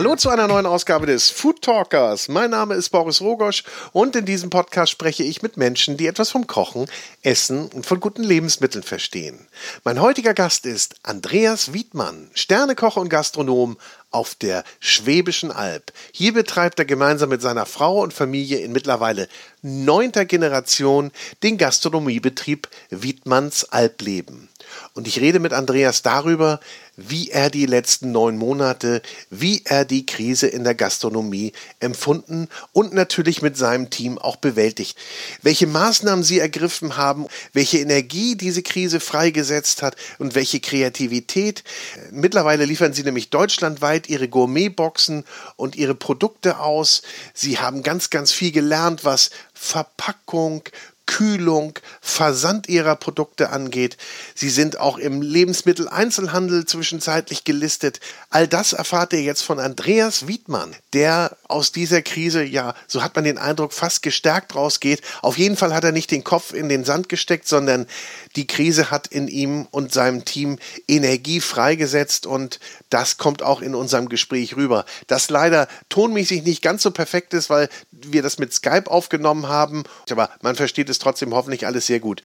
Hallo zu einer neuen Ausgabe des Food Talkers. Mein Name ist Boris Rogosch und in diesem Podcast spreche ich mit Menschen, die etwas vom Kochen, Essen und von guten Lebensmitteln verstehen. Mein heutiger Gast ist Andreas Wiedmann, Sternekoch und Gastronom auf der Schwäbischen Alb. Hier betreibt er gemeinsam mit seiner Frau und Familie in mittlerweile neunter Generation den Gastronomiebetrieb Wiedmanns Albleben. Und ich rede mit Andreas darüber, wie er die letzten neun Monate, wie er die Krise in der Gastronomie empfunden und natürlich mit seinem Team auch bewältigt. Welche Maßnahmen sie ergriffen haben, welche Energie diese Krise freigesetzt hat und welche Kreativität. Mittlerweile liefern sie nämlich deutschlandweit ihre Gourmetboxen und ihre Produkte aus. Sie haben ganz, ganz viel gelernt, was Verpackung, Kühlung, Versand ihrer Produkte angeht. Sie sind auch im Lebensmitteleinzelhandel zwischenzeitlich gelistet. All das erfahrt ihr jetzt von Andreas Wiedmann, der aus dieser Krise, ja, so hat man den Eindruck, fast gestärkt rausgeht. Auf jeden Fall hat er nicht den Kopf in den Sand gesteckt, sondern die Krise hat in ihm und seinem Team Energie freigesetzt und das kommt auch in unserem Gespräch rüber. Das leider tonmäßig nicht ganz so perfekt ist, weil wir das mit Skype aufgenommen haben, aber man versteht es trotzdem hoffentlich alles sehr gut.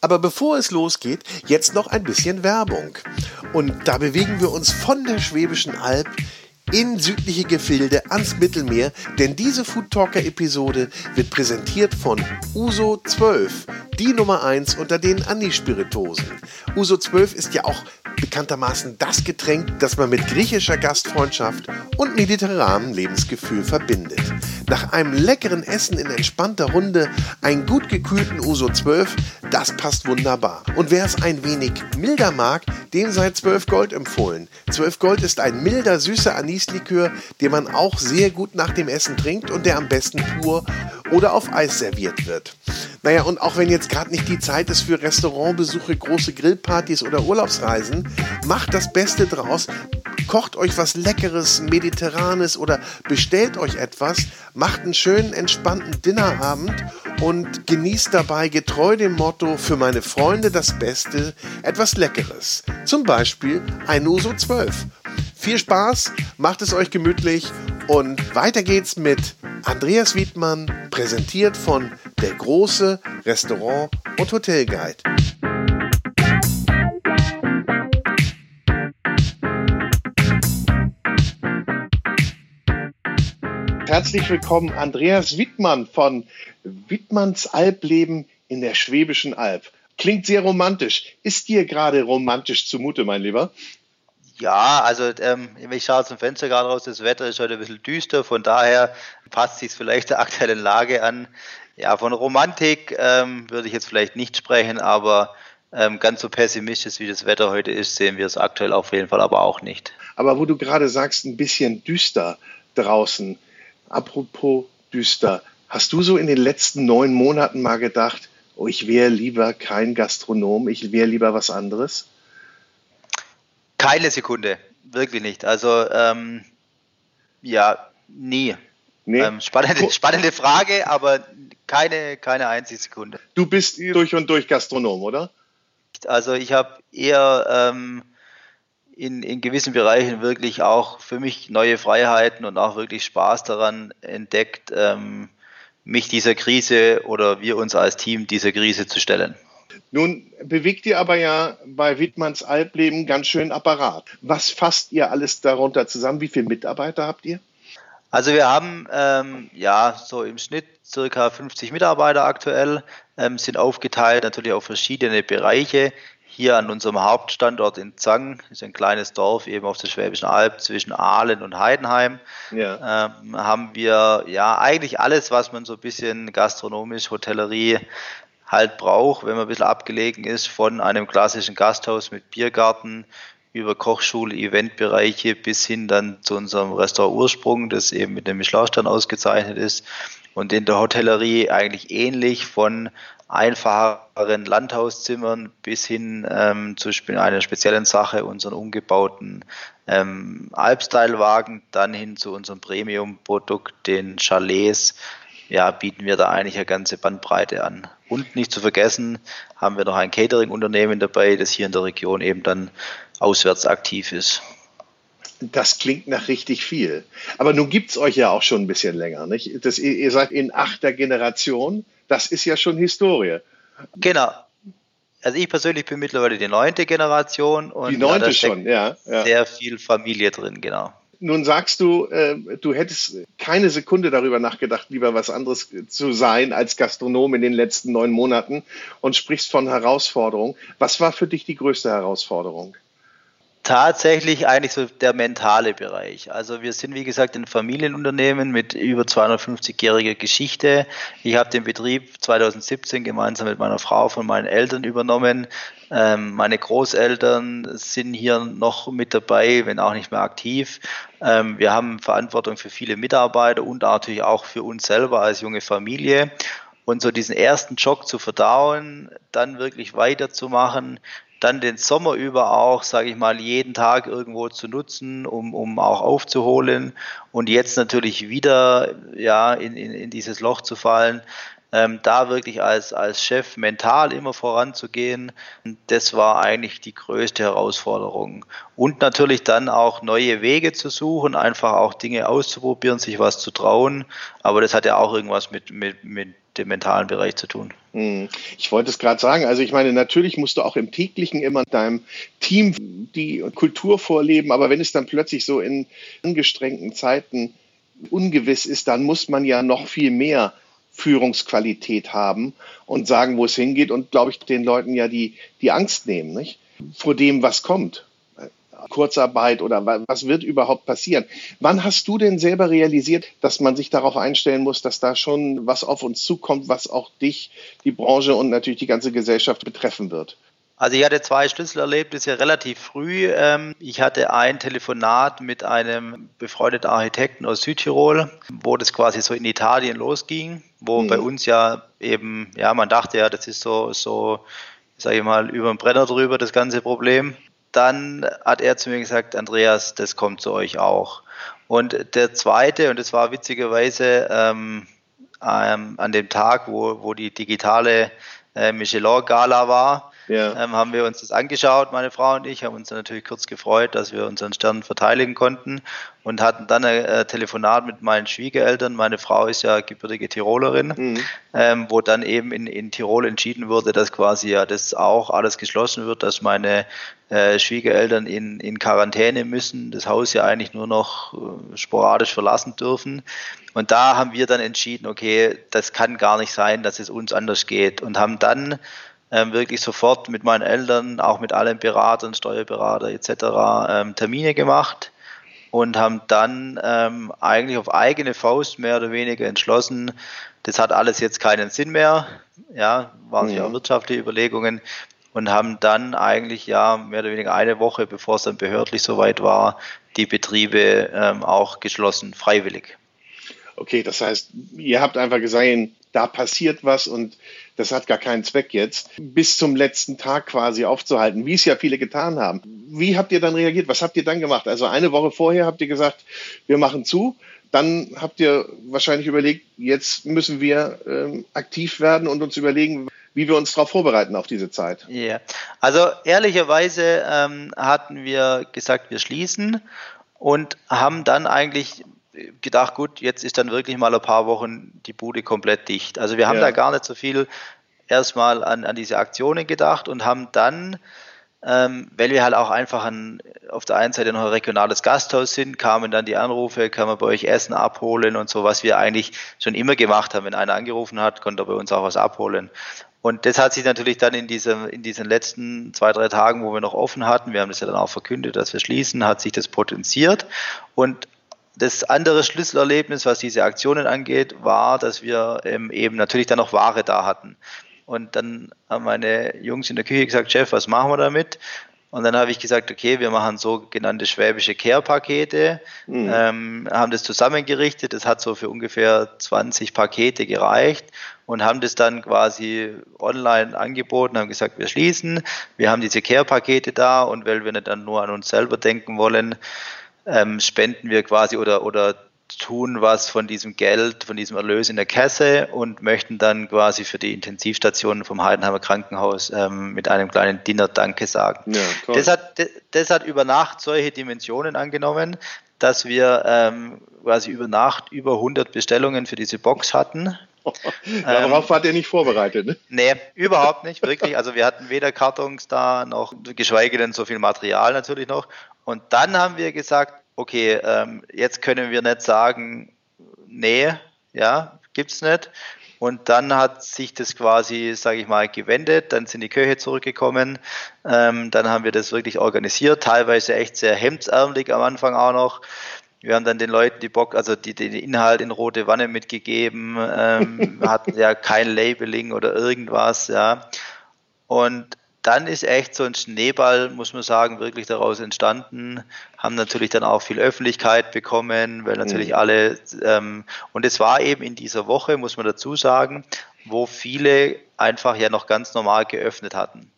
Aber bevor es losgeht, jetzt noch ein bisschen Werbung. Und da bewegen wir uns von der Schwäbischen Alb in südliche Gefilde ans Mittelmeer, denn diese Food Talker Episode wird präsentiert von Uso 12, die Nummer 1 unter den Anispiritosen. Uso 12 ist ja auch bekanntermaßen das Getränk, das man mit griechischer Gastfreundschaft und mediterranem Lebensgefühl verbindet. Nach einem leckeren Essen in entspannter Runde einen gut gekühlten Uso 12, das passt wunderbar. Und wer es ein wenig milder mag, dem sei 12 Gold empfohlen. 12 Gold ist ein milder, süßer Anislikör, den man auch sehr gut nach dem Essen trinkt und der am besten pur oder auf Eis serviert wird. Naja, und auch wenn jetzt gerade nicht die Zeit ist für Restaurantbesuche, große Grillpartys oder Urlaubsreisen, macht das Beste draus. Kocht euch was Leckeres, Mediterranes oder bestellt euch etwas, macht einen schönen, entspannten Dinnerabend und genießt dabei getreu dem Motto für meine Freunde das Beste etwas Leckeres. Zum Beispiel ein Uso 12. Viel Spaß, macht es euch gemütlich und weiter geht's mit Andreas Wiedmann, präsentiert von Der große Restaurant- und Hotelguide. Herzlich willkommen, Andreas Wittmann von Wittmanns Albleben in der Schwäbischen Alb. Klingt sehr romantisch. Ist dir gerade romantisch zumute, mein Lieber? Ja, also ähm, ich schaue zum Fenster gerade raus, das Wetter ist heute ein bisschen düster, von daher passt sich vielleicht der aktuellen Lage an. Ja, von Romantik ähm, würde ich jetzt vielleicht nicht sprechen, aber ähm, ganz so pessimistisch wie das Wetter heute ist, sehen wir es aktuell auf jeden Fall aber auch nicht. Aber wo du gerade sagst, ein bisschen düster draußen, apropos düster, hast du so in den letzten neun Monaten mal gedacht, oh, ich wäre lieber kein Gastronom, ich wäre lieber was anderes? Keine Sekunde, wirklich nicht. Also ähm, ja, nie. Nee. Ähm, spannende, spannende Frage, aber keine, keine einzige Sekunde. Du bist durch und durch Gastronom, oder? Also ich habe eher ähm, in, in gewissen Bereichen wirklich auch für mich neue Freiheiten und auch wirklich Spaß daran entdeckt, ähm, mich dieser Krise oder wir uns als Team dieser Krise zu stellen. Nun bewegt ihr aber ja bei Wittmanns Albleben ganz schön Apparat. Was fasst ihr alles darunter zusammen? Wie viele Mitarbeiter habt ihr? Also wir haben ähm, ja so im Schnitt circa 50 Mitarbeiter aktuell, ähm, sind aufgeteilt natürlich auf verschiedene Bereiche. Hier an unserem Hauptstandort in Zang, ist ein kleines Dorf eben auf der Schwäbischen Alb zwischen Aalen und Heidenheim, ja. ähm, haben wir ja eigentlich alles, was man so ein bisschen gastronomisch, Hotellerie, halt braucht, wenn man ein bisschen abgelegen ist, von einem klassischen Gasthaus mit Biergarten über Kochschule, Eventbereiche bis hin dann zu unserem Restaurant Ursprung, das eben mit dem Michelin-Stern ausgezeichnet ist. Und in der Hotellerie eigentlich ähnlich von einfacheren Landhauszimmern bis hin ähm, zu einer speziellen Sache, unseren umgebauten ähm, Alpstyle-Wagen, dann hin zu unserem Premium-Produkt, den Chalets, ja, bieten wir da eigentlich eine ganze Bandbreite an. Und nicht zu vergessen, haben wir noch ein Catering-Unternehmen dabei, das hier in der Region eben dann auswärts aktiv ist. Das klingt nach richtig viel. Aber nun gibt es euch ja auch schon ein bisschen länger. Nicht? Das, ihr seid in achter Generation. Das ist ja schon Historie. Genau. Also ich persönlich bin mittlerweile die neunte Generation und die neunte schon, ja, ja. Sehr viel Familie drin, genau. Nun sagst du, äh, du hättest keine Sekunde darüber nachgedacht, lieber was anderes zu sein als Gastronom in den letzten neun Monaten und sprichst von Herausforderungen. Was war für dich die größte Herausforderung? Tatsächlich eigentlich so der mentale Bereich. Also wir sind, wie gesagt, ein Familienunternehmen mit über 250-jähriger Geschichte. Ich habe den Betrieb 2017 gemeinsam mit meiner Frau von meinen Eltern übernommen. Ähm, meine Großeltern sind hier noch mit dabei, wenn auch nicht mehr aktiv. Ähm, wir haben Verantwortung für viele Mitarbeiter und natürlich auch für uns selber als junge Familie. Und so diesen ersten Job zu verdauen, dann wirklich weiterzumachen, dann den Sommer über auch, sage ich mal, jeden Tag irgendwo zu nutzen, um, um auch aufzuholen und jetzt natürlich wieder ja, in, in, in dieses Loch zu fallen. Ähm, da wirklich als, als Chef mental immer voranzugehen, das war eigentlich die größte Herausforderung. Und natürlich dann auch neue Wege zu suchen, einfach auch Dinge auszuprobieren, sich was zu trauen. Aber das hat ja auch irgendwas mit, mit, mit dem mentalen Bereich zu tun. Hm. Ich wollte es gerade sagen. Also ich meine, natürlich musst du auch im täglichen immer deinem Team die Kultur vorleben, aber wenn es dann plötzlich so in angestrengten Zeiten ungewiss ist, dann muss man ja noch viel mehr Führungsqualität haben und sagen, wo es hingeht und, glaube ich, den Leuten ja die, die Angst nehmen, nicht? Vor dem, was kommt. Kurzarbeit oder was wird überhaupt passieren? Wann hast du denn selber realisiert, dass man sich darauf einstellen muss, dass da schon was auf uns zukommt, was auch dich, die Branche und natürlich die ganze Gesellschaft betreffen wird? Also ich hatte zwei Schlüsselerlebnisse relativ früh. Ähm, ich hatte ein Telefonat mit einem befreundeten Architekten aus Südtirol, wo das quasi so in Italien losging, wo mhm. bei uns ja eben, ja, man dachte ja, das ist so, so, sage ich mal, über den Brenner drüber, das ganze Problem dann hat er zu mir gesagt, Andreas, das kommt zu euch auch. Und der zweite, und das war witzigerweise ähm, ähm, an dem Tag, wo, wo die digitale äh, Michelin-Gala war, ja. ähm, haben wir uns das angeschaut, meine Frau und ich, haben uns natürlich kurz gefreut, dass wir unseren Stern verteidigen konnten und hatten dann ein äh, Telefonat mit meinen Schwiegereltern. Meine Frau ist ja gebürtige Tirolerin, mhm. ähm, wo dann eben in, in Tirol entschieden wurde, dass quasi ja das auch alles geschlossen wird, dass meine äh, Schwiegereltern in, in Quarantäne müssen, das Haus ja eigentlich nur noch äh, sporadisch verlassen dürfen. Und da haben wir dann entschieden, okay, das kann gar nicht sein, dass es uns anders geht und haben dann ähm, wirklich sofort mit meinen Eltern, auch mit allen Beratern, Steuerberater etc. Ähm, Termine gemacht und haben dann ähm, eigentlich auf eigene Faust mehr oder weniger entschlossen, das hat alles jetzt keinen Sinn mehr. Ja, waren ja auch wirtschaftliche Überlegungen und haben dann eigentlich ja mehr oder weniger eine Woche, bevor es dann behördlich soweit war, die Betriebe ähm, auch geschlossen, freiwillig. Okay, das heißt, ihr habt einfach gesehen, da passiert was und das hat gar keinen Zweck jetzt, bis zum letzten Tag quasi aufzuhalten, wie es ja viele getan haben. Wie habt ihr dann reagiert? Was habt ihr dann gemacht? Also eine Woche vorher habt ihr gesagt, wir machen zu. Dann habt ihr wahrscheinlich überlegt, jetzt müssen wir ähm, aktiv werden und uns überlegen, wie wir uns darauf vorbereiten auf diese Zeit. Ja, yeah. also ehrlicherweise ähm, hatten wir gesagt, wir schließen und haben dann eigentlich gedacht, gut, jetzt ist dann wirklich mal ein paar Wochen die Bude komplett dicht. Also wir haben ja. da gar nicht so viel erstmal an, an diese Aktionen gedacht und haben dann, ähm, weil wir halt auch einfach ein, auf der einen Seite noch ein regionales Gasthaus sind, kamen dann die Anrufe, kann man bei euch Essen abholen und so, was wir eigentlich schon immer gemacht haben. Wenn einer angerufen hat, konnte er bei uns auch was abholen. Und das hat sich natürlich dann in, diesem, in diesen letzten zwei, drei Tagen, wo wir noch offen hatten, wir haben das ja dann auch verkündet, dass wir schließen, hat sich das potenziert. Und das andere Schlüsselerlebnis, was diese Aktionen angeht, war, dass wir ähm, eben natürlich dann noch Ware da hatten. Und dann haben meine Jungs in der Küche gesagt, Chef, was machen wir damit? Und dann habe ich gesagt, okay, wir machen sogenannte schwäbische Care-Pakete, mhm. ähm, haben das zusammengerichtet, das hat so für ungefähr 20 Pakete gereicht und haben das dann quasi online angeboten, haben gesagt, wir schließen, wir haben diese Care-Pakete da und weil wir nicht dann nur an uns selber denken wollen, ähm, spenden wir quasi oder, oder tun was von diesem Geld, von diesem Erlös in der Kasse und möchten dann quasi für die Intensivstationen vom Heidenheimer Krankenhaus ähm, mit einem kleinen Dinner Danke sagen. Ja, das, hat, das hat über Nacht solche Dimensionen angenommen, dass wir ähm, quasi über Nacht über 100 Bestellungen für diese Box hatten. Darauf ähm, wart ihr nicht vorbereitet, ne? Nee, überhaupt nicht, wirklich. Also wir hatten weder Kartons da noch, geschweige denn so viel Material natürlich noch. Und dann haben wir gesagt, okay, ähm, jetzt können wir nicht sagen, nee, ja, gibt's nicht. Und dann hat sich das quasi, sage ich mal, gewendet. Dann sind die Köche zurückgekommen. Ähm, dann haben wir das wirklich organisiert, teilweise echt sehr hemdsärmelig am Anfang auch noch. Wir haben dann den Leuten die Bock, also die, den Inhalt in rote Wanne mitgegeben, ähm, hatten ja kein Labeling oder irgendwas, ja. Und dann ist echt so ein Schneeball, muss man sagen, wirklich daraus entstanden. Haben natürlich dann auch viel Öffentlichkeit bekommen, weil natürlich mhm. alle, ähm, und es war eben in dieser Woche, muss man dazu sagen, wo viele einfach ja noch ganz normal geöffnet hatten.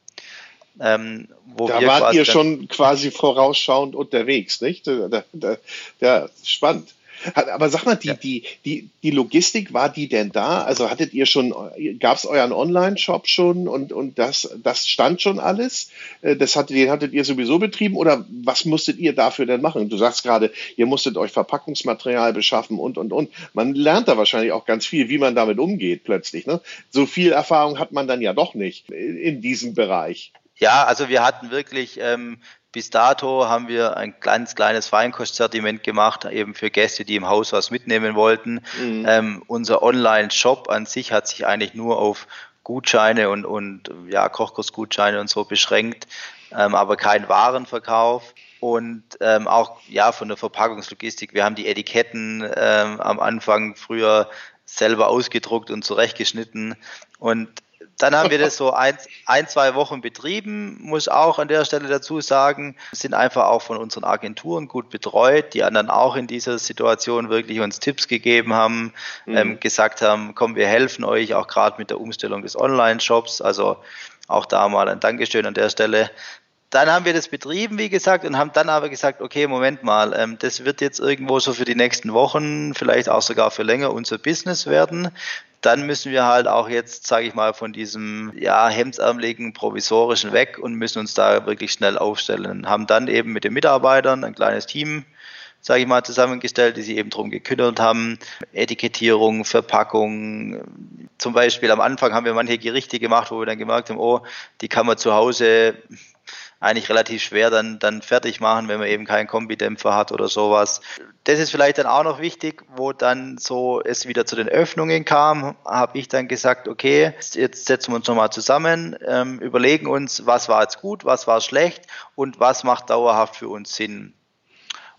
Ähm, da wart ihr schon quasi vorausschauend unterwegs, nicht? Da, da, da, spannend. Aber sag mal, die, ja. die, die, die Logistik, war die denn da? Also hattet ihr schon, gab es euren Online-Shop schon und, und das, das stand schon alles? Äh, das hattet, den hattet ihr sowieso betrieben oder was musstet ihr dafür denn machen? Du sagst gerade, ihr musstet euch Verpackungsmaterial beschaffen und, und, und. Man lernt da wahrscheinlich auch ganz viel, wie man damit umgeht plötzlich. Ne? So viel Erfahrung hat man dann ja doch nicht in diesem Bereich. Ja, also wir hatten wirklich ähm, bis dato haben wir ein ganz kleines Feinkostsortiment gemacht, eben für Gäste, die im Haus was mitnehmen wollten. Mhm. Ähm, unser Online-Shop an sich hat sich eigentlich nur auf Gutscheine und, und ja, Kochkursgutscheine und so beschränkt, ähm, aber kein Warenverkauf. Und ähm, auch ja von der Verpackungslogistik. Wir haben die Etiketten ähm, am Anfang früher selber ausgedruckt und zurechtgeschnitten. Und dann haben wir das so ein, ein, zwei Wochen betrieben, muss auch an der Stelle dazu sagen, sind einfach auch von unseren Agenturen gut betreut, die anderen auch in dieser Situation wirklich uns Tipps gegeben haben, mhm. ähm, gesagt haben, komm, wir helfen euch auch gerade mit der Umstellung des Online-Shops. Also auch da mal ein Dankeschön an der Stelle. Dann haben wir das betrieben, wie gesagt, und haben dann aber gesagt, okay, Moment mal, ähm, das wird jetzt irgendwo so für die nächsten Wochen, vielleicht auch sogar für länger unser Business werden dann müssen wir halt auch jetzt, sage ich mal, von diesem ja, hemdsärmeligen provisorischen weg und müssen uns da wirklich schnell aufstellen. Haben dann eben mit den Mitarbeitern ein kleines Team, sage ich mal, zusammengestellt, die sich eben darum gekümmert haben. Etikettierung, Verpackung. Zum Beispiel am Anfang haben wir manche Gerichte gemacht, wo wir dann gemerkt haben, oh, die kann man zu Hause eigentlich relativ schwer dann, dann fertig machen, wenn man eben keinen Kombidämpfer hat oder sowas. Das ist vielleicht dann auch noch wichtig, wo dann so es wieder zu den Öffnungen kam, habe ich dann gesagt, okay, jetzt setzen wir uns nochmal zusammen, ähm, überlegen uns, was war jetzt gut, was war schlecht und was macht dauerhaft für uns Sinn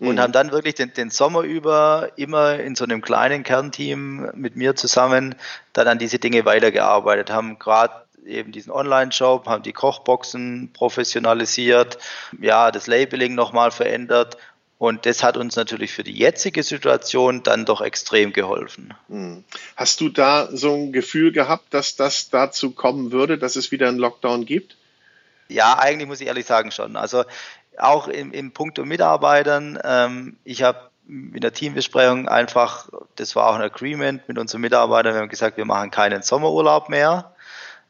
und mhm. haben dann wirklich den, den, Sommer über immer in so einem kleinen Kernteam mit mir zusammen dann an diese Dinge weitergearbeitet, haben gerade eben diesen Online-Shop, haben die Kochboxen professionalisiert, ja, das Labeling nochmal verändert und das hat uns natürlich für die jetzige Situation dann doch extrem geholfen. Hm. Hast du da so ein Gefühl gehabt, dass das dazu kommen würde, dass es wieder einen Lockdown gibt? Ja, eigentlich muss ich ehrlich sagen schon. Also auch im, im Punkt Mitarbeitern. Ähm, ich habe in der Teambesprechung einfach, das war auch ein Agreement mit unseren Mitarbeitern, wir haben gesagt, wir machen keinen Sommerurlaub mehr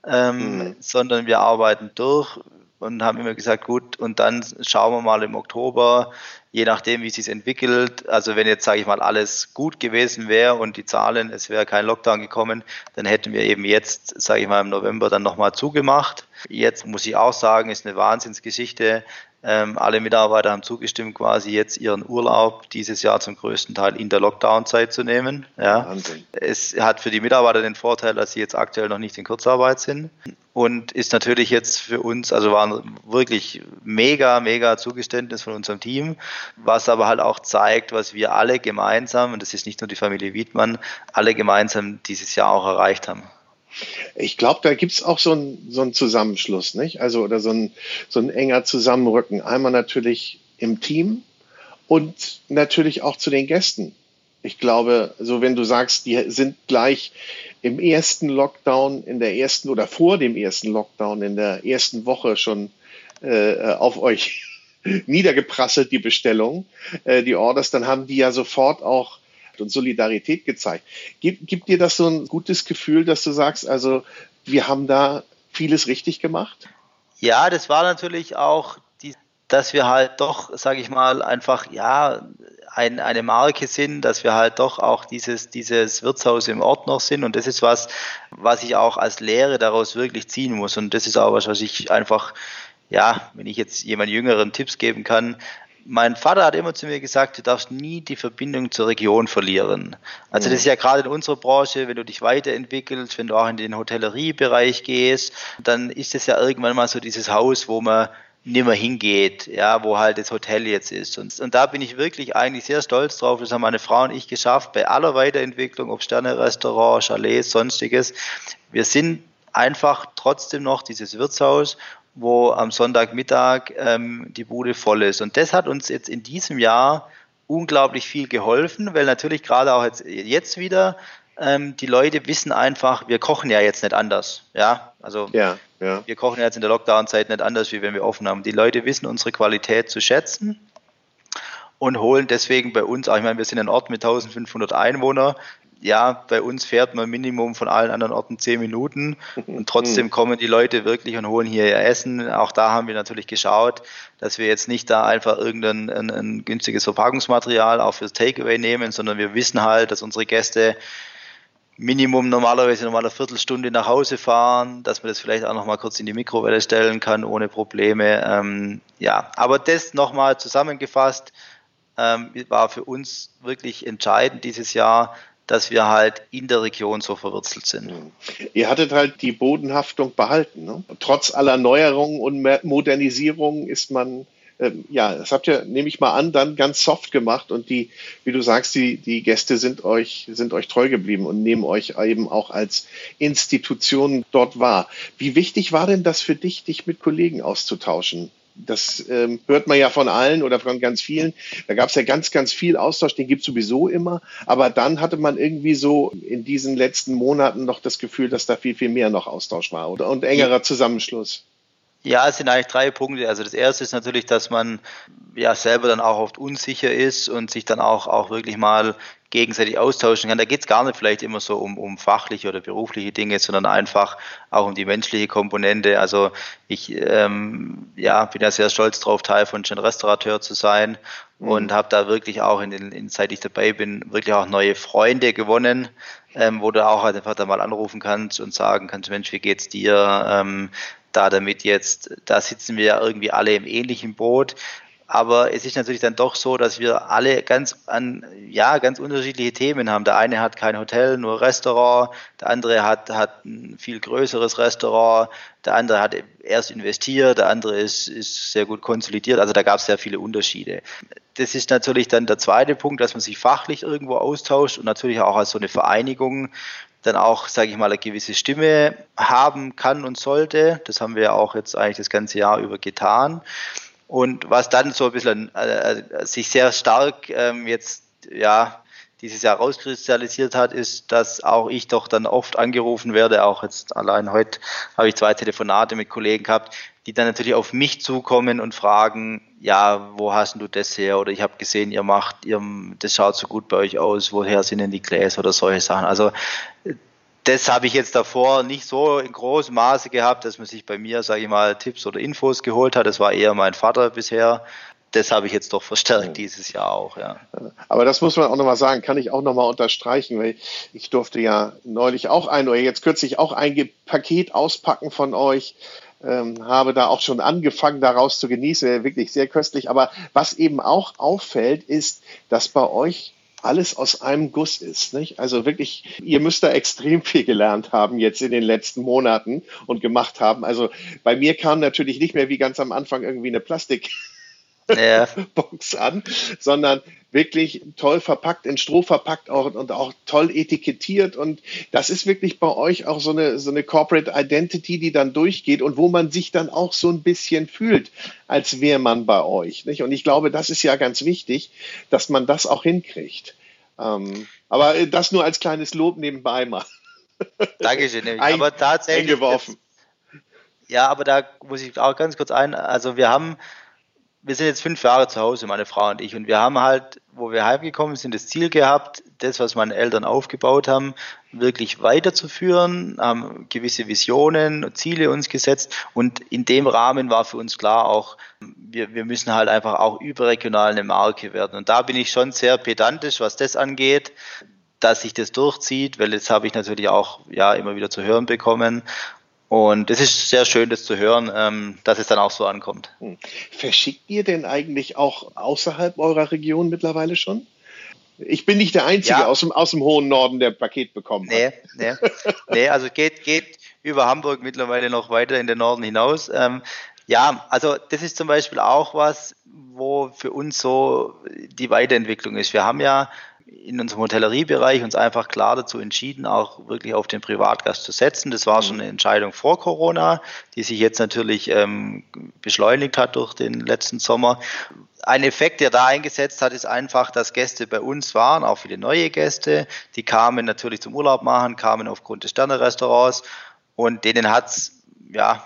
ähm, mhm. sondern wir arbeiten durch und haben immer gesagt, gut, und dann schauen wir mal im Oktober, je nachdem, wie es sich entwickelt. Also wenn jetzt, sage ich mal, alles gut gewesen wäre und die Zahlen, es wäre kein Lockdown gekommen, dann hätten wir eben jetzt, sage ich mal, im November dann nochmal zugemacht. Jetzt muss ich auch sagen, ist eine Wahnsinnsgeschichte. Ähm, alle Mitarbeiter haben zugestimmt, quasi jetzt ihren Urlaub dieses Jahr zum größten Teil in der Lockdown-Zeit zu nehmen. Ja. Wahnsinn. Es hat für die Mitarbeiter den Vorteil, dass sie jetzt aktuell noch nicht in Kurzarbeit sind und ist natürlich jetzt für uns, also war wirklich mega, mega Zugeständnis von unserem Team, was aber halt auch zeigt, was wir alle gemeinsam, und das ist nicht nur die Familie Wiedmann, alle gemeinsam dieses Jahr auch erreicht haben. Ich glaube, da gibt es auch so einen so Zusammenschluss, nicht? Also, oder so ein, so ein enger Zusammenrücken. Einmal natürlich im Team und natürlich auch zu den Gästen. Ich glaube, so wenn du sagst, die sind gleich im ersten Lockdown, in der ersten oder vor dem ersten Lockdown, in der ersten Woche schon äh, auf euch niedergeprasselt, die Bestellung, äh, die Orders, dann haben die ja sofort auch und Solidarität gezeigt. Gibt, gibt dir das so ein gutes Gefühl, dass du sagst, also wir haben da vieles richtig gemacht? Ja, das war natürlich auch, die, dass wir halt doch, sage ich mal, einfach, ja, ein, eine Marke sind, dass wir halt doch auch dieses, dieses Wirtshaus im Ort noch sind. Und das ist was, was ich auch als Lehre daraus wirklich ziehen muss. Und das ist auch was, was ich einfach, ja, wenn ich jetzt jemand Jüngeren Tipps geben kann, mein Vater hat immer zu mir gesagt, du darfst nie die Verbindung zur Region verlieren. Also das ist ja gerade in unserer Branche, wenn du dich weiterentwickelst, wenn du auch in den Hotelleriebereich gehst, dann ist es ja irgendwann mal so dieses Haus, wo man nimmer hingeht, ja, wo halt das Hotel jetzt ist. Und, und da bin ich wirklich eigentlich sehr stolz drauf. Das haben meine Frau und ich geschafft bei aller Weiterentwicklung, ob Sterne-Restaurant, Chalets, sonstiges. Wir sind einfach trotzdem noch dieses Wirtshaus wo am Sonntagmittag ähm, die Bude voll ist. Und das hat uns jetzt in diesem Jahr unglaublich viel geholfen, weil natürlich gerade auch jetzt, jetzt wieder ähm, die Leute wissen einfach, wir kochen ja jetzt nicht anders. Ja, also ja, ja. wir kochen jetzt in der Lockdown-Zeit nicht anders, wie wenn wir offen haben. Die Leute wissen unsere Qualität zu schätzen und holen deswegen bei uns, ich meine, wir sind ein Ort mit 1500 Einwohnern, ja, bei uns fährt man Minimum von allen anderen Orten zehn Minuten und trotzdem mhm. kommen die Leute wirklich und holen hier ihr Essen. Auch da haben wir natürlich geschaut, dass wir jetzt nicht da einfach irgendein ein, ein günstiges Verpackungsmaterial auch fürs Takeaway nehmen, sondern wir wissen halt, dass unsere Gäste Minimum normalerweise nochmal eine Viertelstunde nach Hause fahren, dass man das vielleicht auch nochmal kurz in die Mikrowelle stellen kann, ohne Probleme. Ähm, ja, aber das nochmal zusammengefasst, ähm, war für uns wirklich entscheidend dieses Jahr, dass wir halt in der Region so verwurzelt sind. Ihr hattet halt die Bodenhaftung behalten. Ne? Trotz aller Neuerungen und Modernisierungen ist man, ähm, ja, das habt ihr, nehme ich mal an, dann ganz soft gemacht und die, wie du sagst, die, die Gäste sind euch, sind euch treu geblieben und nehmen euch eben auch als Institution dort wahr. Wie wichtig war denn das für dich, dich mit Kollegen auszutauschen? Das ähm, hört man ja von allen oder von ganz vielen. Da gab es ja ganz, ganz viel Austausch, den gibt es sowieso immer. Aber dann hatte man irgendwie so in diesen letzten Monaten noch das Gefühl, dass da viel, viel mehr noch Austausch war oder, und engerer Zusammenschluss. Ja, es sind eigentlich drei Punkte. Also das erste ist natürlich, dass man ja selber dann auch oft unsicher ist und sich dann auch, auch wirklich mal gegenseitig austauschen kann. Da geht es gar nicht vielleicht immer so um, um fachliche oder berufliche Dinge, sondern einfach auch um die menschliche Komponente. Also ich ähm, ja, bin ja sehr stolz drauf, Teil von Gen Restaurateur zu sein mhm. und habe da wirklich auch, in den, in, seit ich dabei bin, wirklich auch neue Freunde gewonnen, ähm, wo du auch einfach da mal anrufen kannst und sagen kannst, Mensch, wie geht's dir? Ähm, da damit jetzt, da sitzen wir ja irgendwie alle im ähnlichen Boot. Aber es ist natürlich dann doch so, dass wir alle ganz an, ja, ganz unterschiedliche Themen haben. Der eine hat kein Hotel, nur Restaurant. Der andere hat, hat ein viel größeres Restaurant. Der andere hat erst investiert. Der andere ist, ist sehr gut konsolidiert. Also da gab es sehr viele Unterschiede. Das ist natürlich dann der zweite Punkt, dass man sich fachlich irgendwo austauscht und natürlich auch als so eine Vereinigung dann auch, sage ich mal, eine gewisse Stimme haben kann und sollte. Das haben wir ja auch jetzt eigentlich das ganze Jahr über getan. Und was dann so ein bisschen äh, sich sehr stark ähm, jetzt ja dieses Jahr rauskristallisiert hat, ist, dass auch ich doch dann oft angerufen werde, auch jetzt allein heute habe ich zwei Telefonate mit Kollegen gehabt, die dann natürlich auf mich zukommen und fragen, ja, wo hast du das her? Oder ich habe gesehen, ihr macht, ihr, das schaut so gut bei euch aus, woher sind denn die Gläser oder solche Sachen. Also das habe ich jetzt davor nicht so in großem Maße gehabt, dass man sich bei mir, sage ich mal, Tipps oder Infos geholt hat. Das war eher mein Vater bisher. Das habe ich jetzt doch verstärkt dieses Jahr auch, ja. Aber das muss man auch nochmal sagen, kann ich auch nochmal unterstreichen, weil ich durfte ja neulich auch ein oder jetzt kürzlich auch ein Paket auspacken von euch. Ähm, habe da auch schon angefangen, daraus zu genießen, wirklich sehr köstlich. Aber was eben auch auffällt, ist, dass bei euch alles aus einem Guss ist. Nicht? Also wirklich, ihr müsst da extrem viel gelernt haben jetzt in den letzten Monaten und gemacht haben. Also bei mir kam natürlich nicht mehr wie ganz am Anfang irgendwie eine Plastik. Ja. Box an, sondern wirklich toll verpackt, in Stroh verpackt auch, und auch toll etikettiert. Und das ist wirklich bei euch auch so eine, so eine Corporate Identity, die dann durchgeht und wo man sich dann auch so ein bisschen fühlt, als wäre man bei euch. Nicht? Und ich glaube, das ist ja ganz wichtig, dass man das auch hinkriegt. Ähm, aber das nur als kleines Lob nebenbei mal. Dankeschön. Ein, aber tatsächlich. Eingeworfen. ja, aber da muss ich auch ganz kurz ein. Also wir haben wir sind jetzt fünf Jahre zu Hause, meine Frau und ich, und wir haben halt, wo wir heimgekommen sind, das Ziel gehabt, das, was meine Eltern aufgebaut haben, wirklich weiterzuführen, haben gewisse Visionen, und Ziele uns gesetzt und in dem Rahmen war für uns klar auch, wir, wir müssen halt einfach auch überregional eine Marke werden. Und da bin ich schon sehr pedantisch, was das angeht dass sich das durchzieht, weil das habe ich natürlich auch ja immer wieder zu hören bekommen. Und es ist sehr schön, das zu hören, ähm, dass es dann auch so ankommt. Hm. Verschickt ihr denn eigentlich auch außerhalb eurer Region mittlerweile schon? Ich bin nicht der Einzige ja. aus, dem, aus dem hohen Norden, der Paket bekommen hat. Nee, nee. nee also geht, geht über Hamburg mittlerweile noch weiter in den Norden hinaus. Ähm, ja, also das ist zum Beispiel auch was, wo für uns so die Weiterentwicklung ist. Wir haben ja in unserem Hotelleriebereich uns einfach klar dazu entschieden, auch wirklich auf den Privatgast zu setzen. Das war schon eine Entscheidung vor Corona, die sich jetzt natürlich ähm, beschleunigt hat durch den letzten Sommer. Ein Effekt, der da eingesetzt hat, ist einfach, dass Gäste bei uns waren, auch viele neue Gäste. Die kamen natürlich zum Urlaub machen, kamen aufgrund des Sterne-Restaurants und denen hat's ja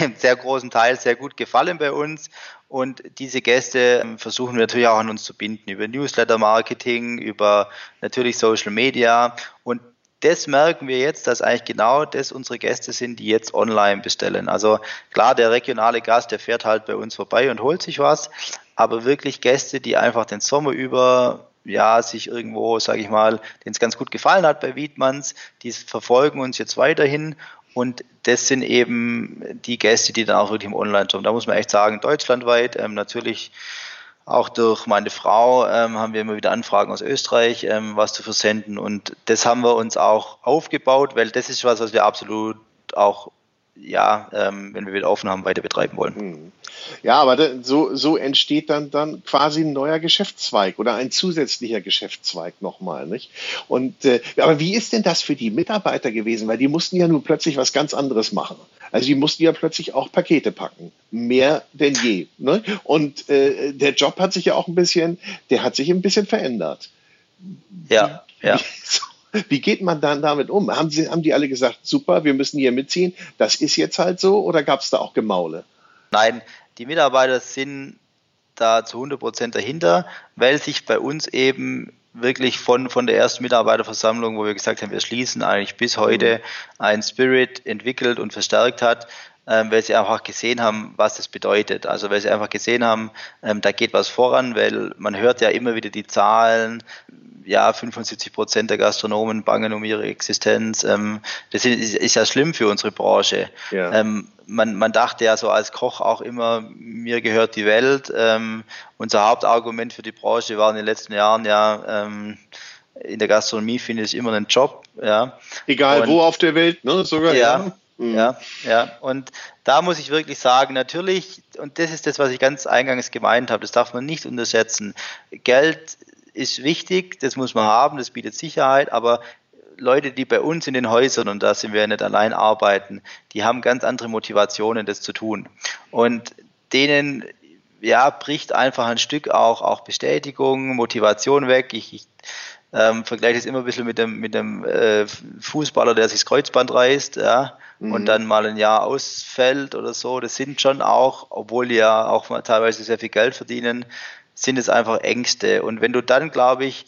im sehr großen Teil sehr gut gefallen bei uns. Und diese Gäste ähm, versuchen wir natürlich auch an uns zu binden über Newsletter-Marketing, über natürlich Social Media. Und das merken wir jetzt, dass eigentlich genau das unsere Gäste sind, die jetzt online bestellen. Also klar, der regionale Gast, der fährt halt bei uns vorbei und holt sich was, aber wirklich Gäste, die einfach den Sommer über ja, sich irgendwo, sage ich mal, denen es ganz gut gefallen hat bei Wiedmanns, die verfolgen uns jetzt weiterhin und das sind eben die Gäste, die dann auch wirklich im Online-Shop, da muss man echt sagen, deutschlandweit, ähm, natürlich auch durch meine Frau ähm, haben wir immer wieder Anfragen aus Österreich, ähm, was zu versenden. Und das haben wir uns auch aufgebaut, weil das ist was, was wir absolut auch ja, ähm, wenn wir wieder haben, weiter betreiben wollen. Hm. Ja, aber so, so entsteht dann, dann quasi ein neuer Geschäftszweig oder ein zusätzlicher Geschäftszweig nochmal, nicht? Und, äh, aber wie ist denn das für die Mitarbeiter gewesen? Weil die mussten ja nun plötzlich was ganz anderes machen. Also die mussten ja plötzlich auch Pakete packen. Mehr denn je. Ne? Und äh, der Job hat sich ja auch ein bisschen, der hat sich ein bisschen verändert. Ja, ja. Wie geht man dann damit um? Haben, sie, haben die alle gesagt, super, wir müssen hier mitziehen, das ist jetzt halt so oder gab es da auch Gemaule? Nein, die Mitarbeiter sind da zu 100 Prozent dahinter, weil sich bei uns eben wirklich von, von der ersten Mitarbeiterversammlung, wo wir gesagt haben, wir schließen eigentlich bis heute mhm. ein Spirit entwickelt und verstärkt hat, ähm, weil sie einfach gesehen haben, was das bedeutet. Also weil sie einfach gesehen haben, ähm, da geht was voran, weil man hört ja immer wieder die Zahlen, ja, 75 Prozent der Gastronomen bangen um ihre Existenz. Ähm, das ist, ist, ja schlimm für unsere Branche. Ja. Ähm, man, man, dachte ja so als Koch auch immer, mir gehört die Welt. Ähm, unser Hauptargument für die Branche war in den letzten Jahren ja, ähm, in der Gastronomie finde ich immer einen Job. Ja. Egal Und, wo auf der Welt, ne? Sogar. Ja, ja. Mhm. Ja, ja. Und da muss ich wirklich sagen, natürlich, und das ist das, was ich ganz eingangs gemeint habe, das darf man nicht unterschätzen. Geld ist wichtig, das muss man haben, das bietet Sicherheit, aber Leute, die bei uns in den Häusern, und da sind wir ja nicht allein arbeiten, die haben ganz andere Motivationen, das zu tun. Und denen ja, bricht einfach ein Stück auch, auch Bestätigung, Motivation weg. Ich, ich ähm, vergleiche es immer ein bisschen mit dem, mit dem äh, Fußballer, der sich das Kreuzband reißt ja, mhm. und dann mal ein Jahr ausfällt oder so. Das sind schon auch, obwohl die ja auch teilweise sehr viel Geld verdienen, sind es einfach Ängste. Und wenn du dann, glaube ich,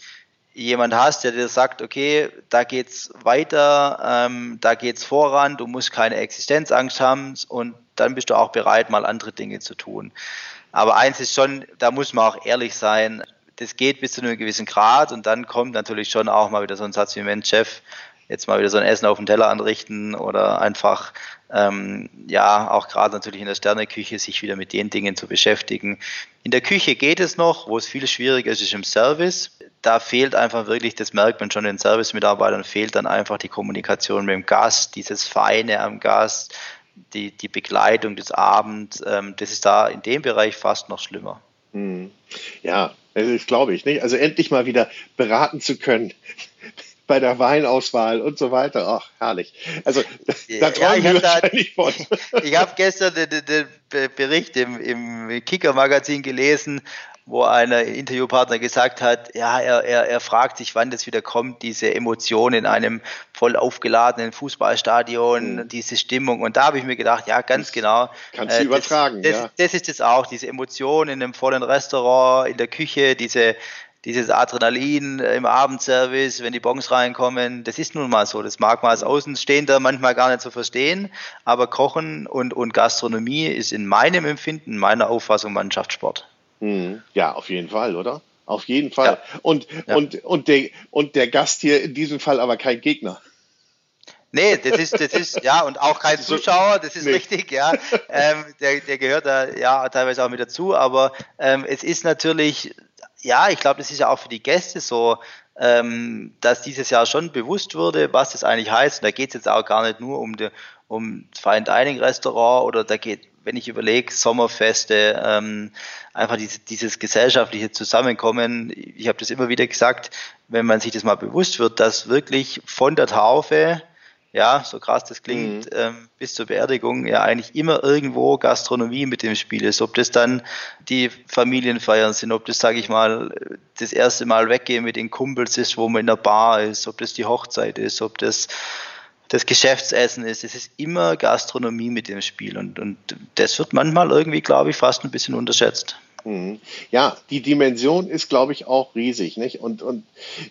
jemand hast, der dir sagt, okay, da geht's weiter, ähm, da geht's voran, du musst keine Existenzangst haben und dann bist du auch bereit, mal andere Dinge zu tun. Aber eins ist schon, da muss man auch ehrlich sein, das geht bis zu einem gewissen Grad und dann kommt natürlich schon auch mal wieder so ein Satz wie Mensch, Chef, jetzt mal wieder so ein Essen auf dem Teller anrichten oder einfach ähm, ja auch gerade natürlich in der Sterneküche sich wieder mit den Dingen zu beschäftigen. In der Küche geht es noch, wo es viel schwieriger ist, ist im Service. Da fehlt einfach wirklich, das merkt man schon den Service-Mitarbeitern, fehlt dann einfach die Kommunikation mit dem Gast, dieses Feine am Gast, die, die Begleitung des Abends. Ähm, das ist da in dem Bereich fast noch schlimmer. Hm. Ja, das glaube ich. Nicht? Also endlich mal wieder beraten zu können bei der Weinauswahl und so weiter. Ach, herrlich. Also da träumen ja, wir wahrscheinlich von. Ich, ich habe gestern den, den, Bericht im, im Kicker-Magazin gelesen wo ein Interviewpartner gesagt hat, ja, er, er, er fragt sich, wann das wieder kommt, diese Emotion in einem voll aufgeladenen Fußballstadion, mhm. diese Stimmung. Und da habe ich mir gedacht, ja, ganz das genau. Kannst du äh, übertragen, das, ja. Das ist es auch, diese Emotion in einem vollen Restaurant, in der Küche, diese, dieses Adrenalin im Abendservice, wenn die Bons reinkommen, das ist nun mal so. Das mag man als Außenstehender manchmal gar nicht so verstehen, aber Kochen und, und Gastronomie ist in meinem Empfinden, meiner Auffassung Mannschaftssport. Mhm. Ja, auf jeden Fall, oder? Auf jeden Fall. Ja. Und, ja. Und, und, der, und der Gast hier in diesem Fall aber kein Gegner. Nee, das ist, das ist, ja, und auch kein Zuschauer, das ist nee. richtig, ja. Ähm, der, der gehört da ja teilweise auch mit dazu, aber ähm, es ist natürlich ja, ich glaube, das ist ja auch für die Gäste so, ähm, dass dieses Jahr schon bewusst wurde, was das eigentlich heißt. Und da geht es jetzt auch gar nicht nur um, die, um das Fine Dining Restaurant oder da geht, wenn ich überlege, Sommerfeste, ähm, einfach dieses, dieses gesellschaftliche Zusammenkommen. Ich habe das immer wieder gesagt, wenn man sich das mal bewusst wird, dass wirklich von der Taufe ja, so krass das klingt, mhm. ähm, bis zur Beerdigung ja eigentlich immer irgendwo Gastronomie mit dem Spiel ist. Ob das dann die Familienfeiern sind, ob das, sage ich mal, das erste Mal weggehen mit den Kumpels ist, wo man in der Bar ist, ob das die Hochzeit ist, ob das das Geschäftsessen ist. Es ist immer Gastronomie mit dem Spiel und, und das wird manchmal irgendwie, glaube ich, fast ein bisschen unterschätzt. Mhm. Ja, die Dimension ist, glaube ich, auch riesig. Nicht? Und, und,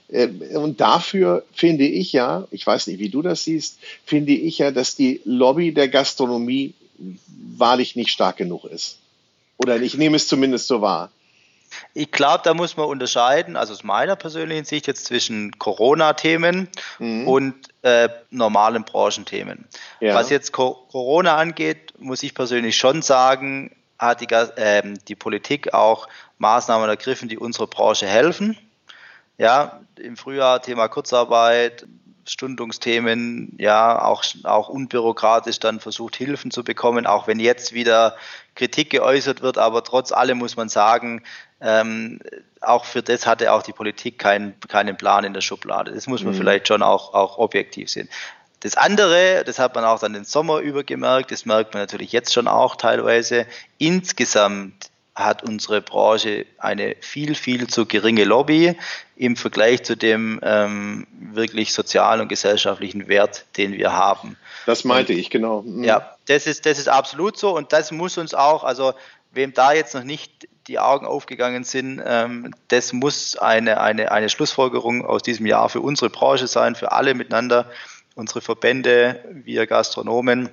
äh, und dafür finde ich ja, ich weiß nicht, wie du das siehst, finde ich ja, dass die Lobby der Gastronomie wahrlich nicht stark genug ist. Oder ich nehme es zumindest so wahr. Ich glaube, da muss man unterscheiden, also aus meiner persönlichen Sicht jetzt zwischen Corona-Themen mhm. und äh, normalen Branchenthemen. Ja. Was jetzt Co Corona angeht, muss ich persönlich schon sagen, hat die, äh, die Politik auch Maßnahmen ergriffen, die unserer Branche helfen. Ja, im Frühjahr Thema Kurzarbeit, Stundungsthemen, ja, auch, auch unbürokratisch dann versucht, Hilfen zu bekommen, auch wenn jetzt wieder Kritik geäußert wird, aber trotz allem muss man sagen, ähm, auch für das hatte auch die Politik keinen, keinen Plan in der Schublade. Das muss man mhm. vielleicht schon auch, auch objektiv sehen. Das andere, das hat man auch dann den Sommer über gemerkt, das merkt man natürlich jetzt schon auch teilweise. Insgesamt hat unsere Branche eine viel, viel zu geringe Lobby im Vergleich zu dem ähm, wirklich sozialen und gesellschaftlichen Wert, den wir haben. Das meinte und, ich, genau. Mhm. Ja, das ist, das ist absolut so und das muss uns auch, also wem da jetzt noch nicht die Augen aufgegangen sind, ähm, das muss eine, eine, eine Schlussfolgerung aus diesem Jahr für unsere Branche sein, für alle miteinander unsere Verbände, wir Gastronomen,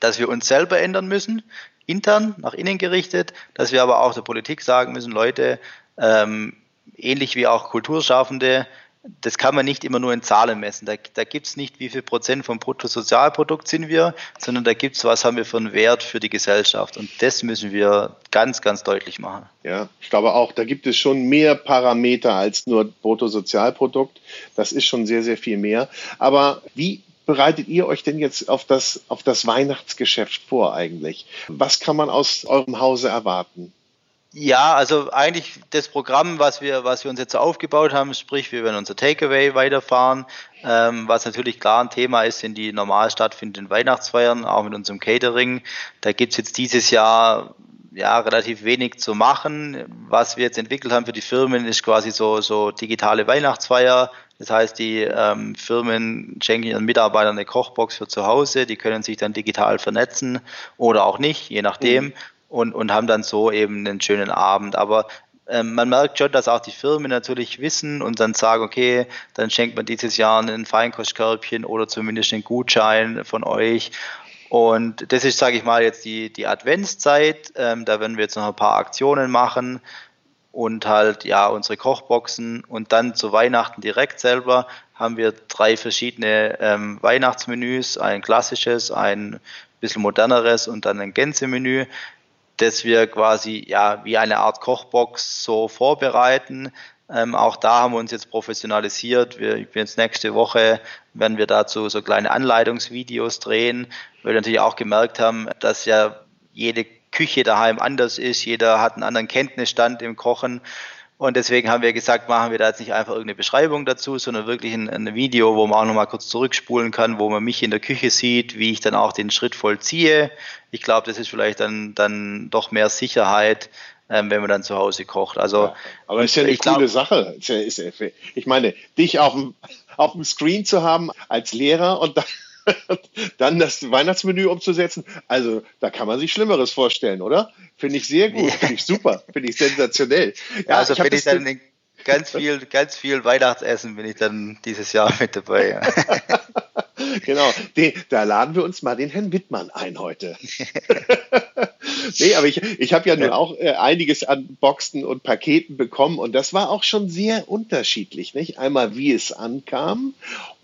dass wir uns selber ändern müssen, intern, nach innen gerichtet, dass wir aber auch der Politik sagen müssen, Leute, ähm, ähnlich wie auch Kulturschaffende, das kann man nicht immer nur in Zahlen messen. Da, da gibt es nicht, wie viel Prozent vom Bruttosozialprodukt sind wir, sondern da gibt es, was haben wir für einen Wert für die Gesellschaft. Und das müssen wir ganz, ganz deutlich machen. Ja, ich glaube auch, da gibt es schon mehr Parameter als nur Bruttosozialprodukt. Das ist schon sehr, sehr viel mehr. Aber wie bereitet ihr euch denn jetzt auf das, auf das Weihnachtsgeschäft vor eigentlich? Was kann man aus eurem Hause erwarten? Ja, also eigentlich das Programm, was wir, was wir uns jetzt aufgebaut haben, sprich, wir werden unser Takeaway weiterfahren, ähm, was natürlich klar ein Thema ist, sind die normal stattfindenden Weihnachtsfeiern, auch mit unserem Catering. Da gibt's jetzt dieses Jahr ja relativ wenig zu machen. Was wir jetzt entwickelt haben für die Firmen, ist quasi so, so digitale Weihnachtsfeier. Das heißt, die ähm, Firmen schenken ihren Mitarbeitern eine Kochbox für zu Hause, die können sich dann digital vernetzen oder auch nicht, je nachdem. Mhm und, und haben dann so eben einen schönen Abend. Aber ähm, man merkt schon, dass auch die Firmen natürlich wissen und dann sagen, okay, dann schenkt man dieses Jahr ein Feinkostkörbchen oder zumindest einen Gutschein von euch. Und das ist, sage ich mal, jetzt die, die Adventszeit. Ähm, da werden wir jetzt noch ein paar Aktionen machen und halt ja unsere Kochboxen und dann zu Weihnachten direkt selber haben wir drei verschiedene ähm, Weihnachtsmenüs, ein klassisches, ein bisschen moderneres und dann ein Gänsemenü dass wir quasi ja wie eine Art Kochbox so vorbereiten. Ähm, auch da haben wir uns jetzt professionalisiert. Wir, ich bin jetzt nächste Woche, werden wir dazu so kleine Anleitungsvideos drehen, weil wir natürlich auch gemerkt haben, dass ja jede Küche daheim anders ist. Jeder hat einen anderen Kenntnisstand im Kochen. Und deswegen haben wir gesagt, machen wir da jetzt nicht einfach irgendeine Beschreibung dazu, sondern wirklich ein, ein Video, wo man auch nochmal kurz zurückspulen kann, wo man mich in der Küche sieht, wie ich dann auch den Schritt vollziehe. Ich glaube, das ist vielleicht dann, dann doch mehr Sicherheit, ähm, wenn man dann zu Hause kocht. Also, ja, aber ist ja eine coole glaub, Sache. Ich meine, dich auf dem, auf dem Screen zu haben als Lehrer und dann dann das Weihnachtsmenü umzusetzen. Also da kann man sich Schlimmeres vorstellen, oder? Finde ich sehr gut, finde ich super, finde ich sensationell. Ja, also bin ich dann in ganz viel, ganz viel Weihnachtsessen bin ich dann dieses Jahr mit dabei. Ja. genau, den, da laden wir uns mal den Herrn Wittmann ein heute. nee, aber ich, ich habe ja nun auch äh, einiges an Boxen und Paketen bekommen und das war auch schon sehr unterschiedlich. Nicht? Einmal, wie es ankam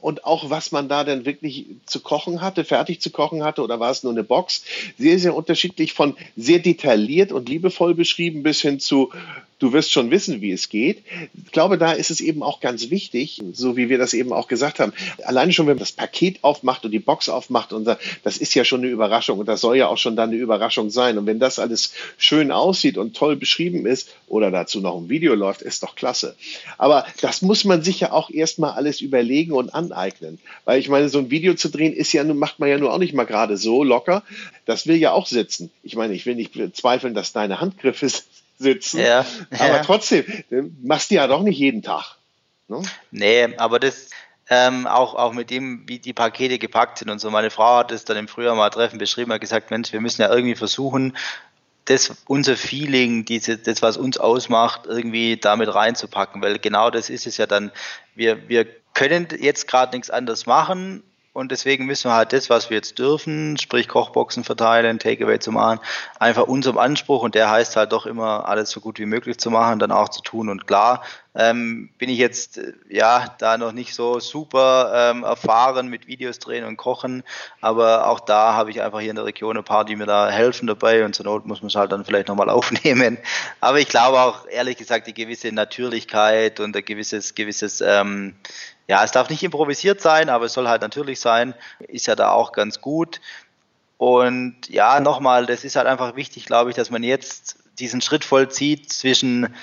und auch was man da denn wirklich zu kochen hatte, fertig zu kochen hatte oder war es nur eine Box. Sehr, sehr unterschiedlich von sehr detailliert und liebevoll beschrieben bis hin zu, du wirst schon wissen, wie es geht. Ich glaube, da ist es eben auch ganz wichtig, so wie wir das eben auch gesagt haben, alleine schon, wenn man das Paket aufmacht und die Box aufmacht und das ist ja schon eine Überraschung und das soll ja auch schon dann eine Überraschung sein. Und wenn das alles schön aussieht und toll beschrieben ist oder dazu noch ein Video läuft, ist doch klasse. Aber das muss man sich ja auch erstmal alles überlegen und an aneignen. Weil ich meine, so ein Video zu drehen ist ja, macht man ja nur auch nicht mal gerade so locker. Das will ja auch sitzen. Ich meine, ich will nicht zweifeln, dass deine Handgriffe sitzen. Ja, aber ja. trotzdem, machst du ja doch nicht jeden Tag. Ne? Nee, aber das, ähm, auch, auch mit dem, wie die Pakete gepackt sind und so. Meine Frau hat es dann im Frühjahr mal treffen beschrieben, hat gesagt, Mensch, wir müssen ja irgendwie versuchen, das, unser Feeling, diese, das, was uns ausmacht, irgendwie damit reinzupacken, weil genau das ist es ja dann. Wir, wir können jetzt gerade nichts anderes machen und deswegen müssen wir halt das, was wir jetzt dürfen, sprich Kochboxen verteilen, Takeaway zu machen, einfach unserem Anspruch und der heißt halt doch immer, alles so gut wie möglich zu machen, dann auch zu tun. Und klar, ähm, bin ich jetzt äh, ja da noch nicht so super ähm, erfahren mit Videos drehen und kochen, aber auch da habe ich einfach hier in der Region ein paar, die mir da helfen dabei und zur Not muss man es halt dann vielleicht nochmal aufnehmen. Aber ich glaube auch ehrlich gesagt die gewisse Natürlichkeit und ein gewisses, gewisses ähm, ja, es darf nicht improvisiert sein, aber es soll halt natürlich sein, ist ja da auch ganz gut. Und ja, nochmal, das ist halt einfach wichtig, glaube ich, dass man jetzt diesen Schritt vollzieht zwischen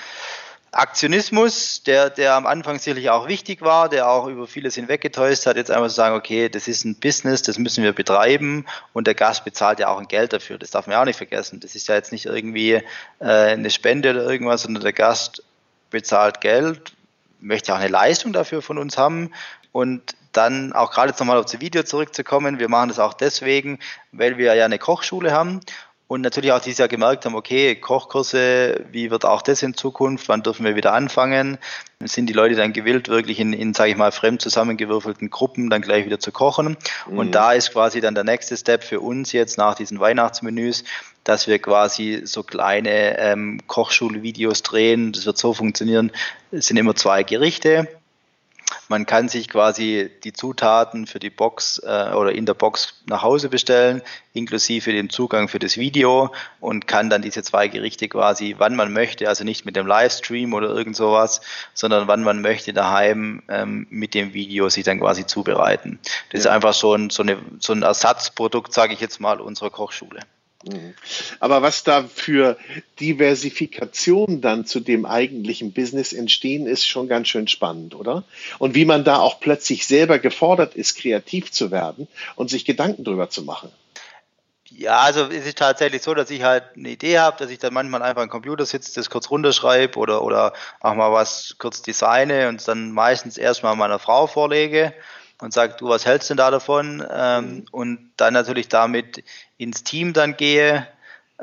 Aktionismus, der, der am Anfang sicherlich auch wichtig war, der auch über vieles hinweggetäuscht hat, jetzt einfach zu sagen, okay, das ist ein Business, das müssen wir betreiben und der Gast bezahlt ja auch ein Geld dafür. Das darf man ja auch nicht vergessen. Das ist ja jetzt nicht irgendwie äh, eine Spende oder irgendwas, sondern der Gast bezahlt Geld, möchte auch eine Leistung dafür von uns haben. Und dann auch gerade jetzt nochmal auf das Video zurückzukommen, wir machen das auch deswegen, weil wir ja eine Kochschule haben und natürlich auch dieses Jahr gemerkt haben, okay, Kochkurse, wie wird auch das in Zukunft, wann dürfen wir wieder anfangen? Sind die Leute dann gewillt, wirklich in, in sage ich mal, fremd zusammengewürfelten Gruppen dann gleich wieder zu kochen? Mhm. Und da ist quasi dann der nächste Step für uns jetzt nach diesen Weihnachtsmenüs, dass wir quasi so kleine ähm, Kochschulvideos drehen. Das wird so funktionieren, es sind immer zwei Gerichte man kann sich quasi die Zutaten für die Box äh, oder in der Box nach Hause bestellen, inklusive den Zugang für das Video und kann dann diese zwei Gerichte quasi, wann man möchte, also nicht mit dem Livestream oder irgend sowas, sondern wann man möchte daheim ähm, mit dem Video sich dann quasi zubereiten. Das ja. ist einfach so ein, so, eine, so ein Ersatzprodukt, sage ich jetzt mal, unserer Kochschule. Mhm. Aber was da für Diversifikation dann zu dem eigentlichen Business entstehen, ist schon ganz schön spannend, oder? Und wie man da auch plötzlich selber gefordert ist, kreativ zu werden und sich Gedanken drüber zu machen. Ja, also es ist tatsächlich so, dass ich halt eine Idee habe, dass ich dann manchmal einfach am Computer sitze, das kurz runterschreibe oder, oder auch mal was kurz designe und dann meistens erstmal meiner Frau vorlege und sage, du, was hältst du denn da davon? Ähm, und dann natürlich damit ins Team dann gehe.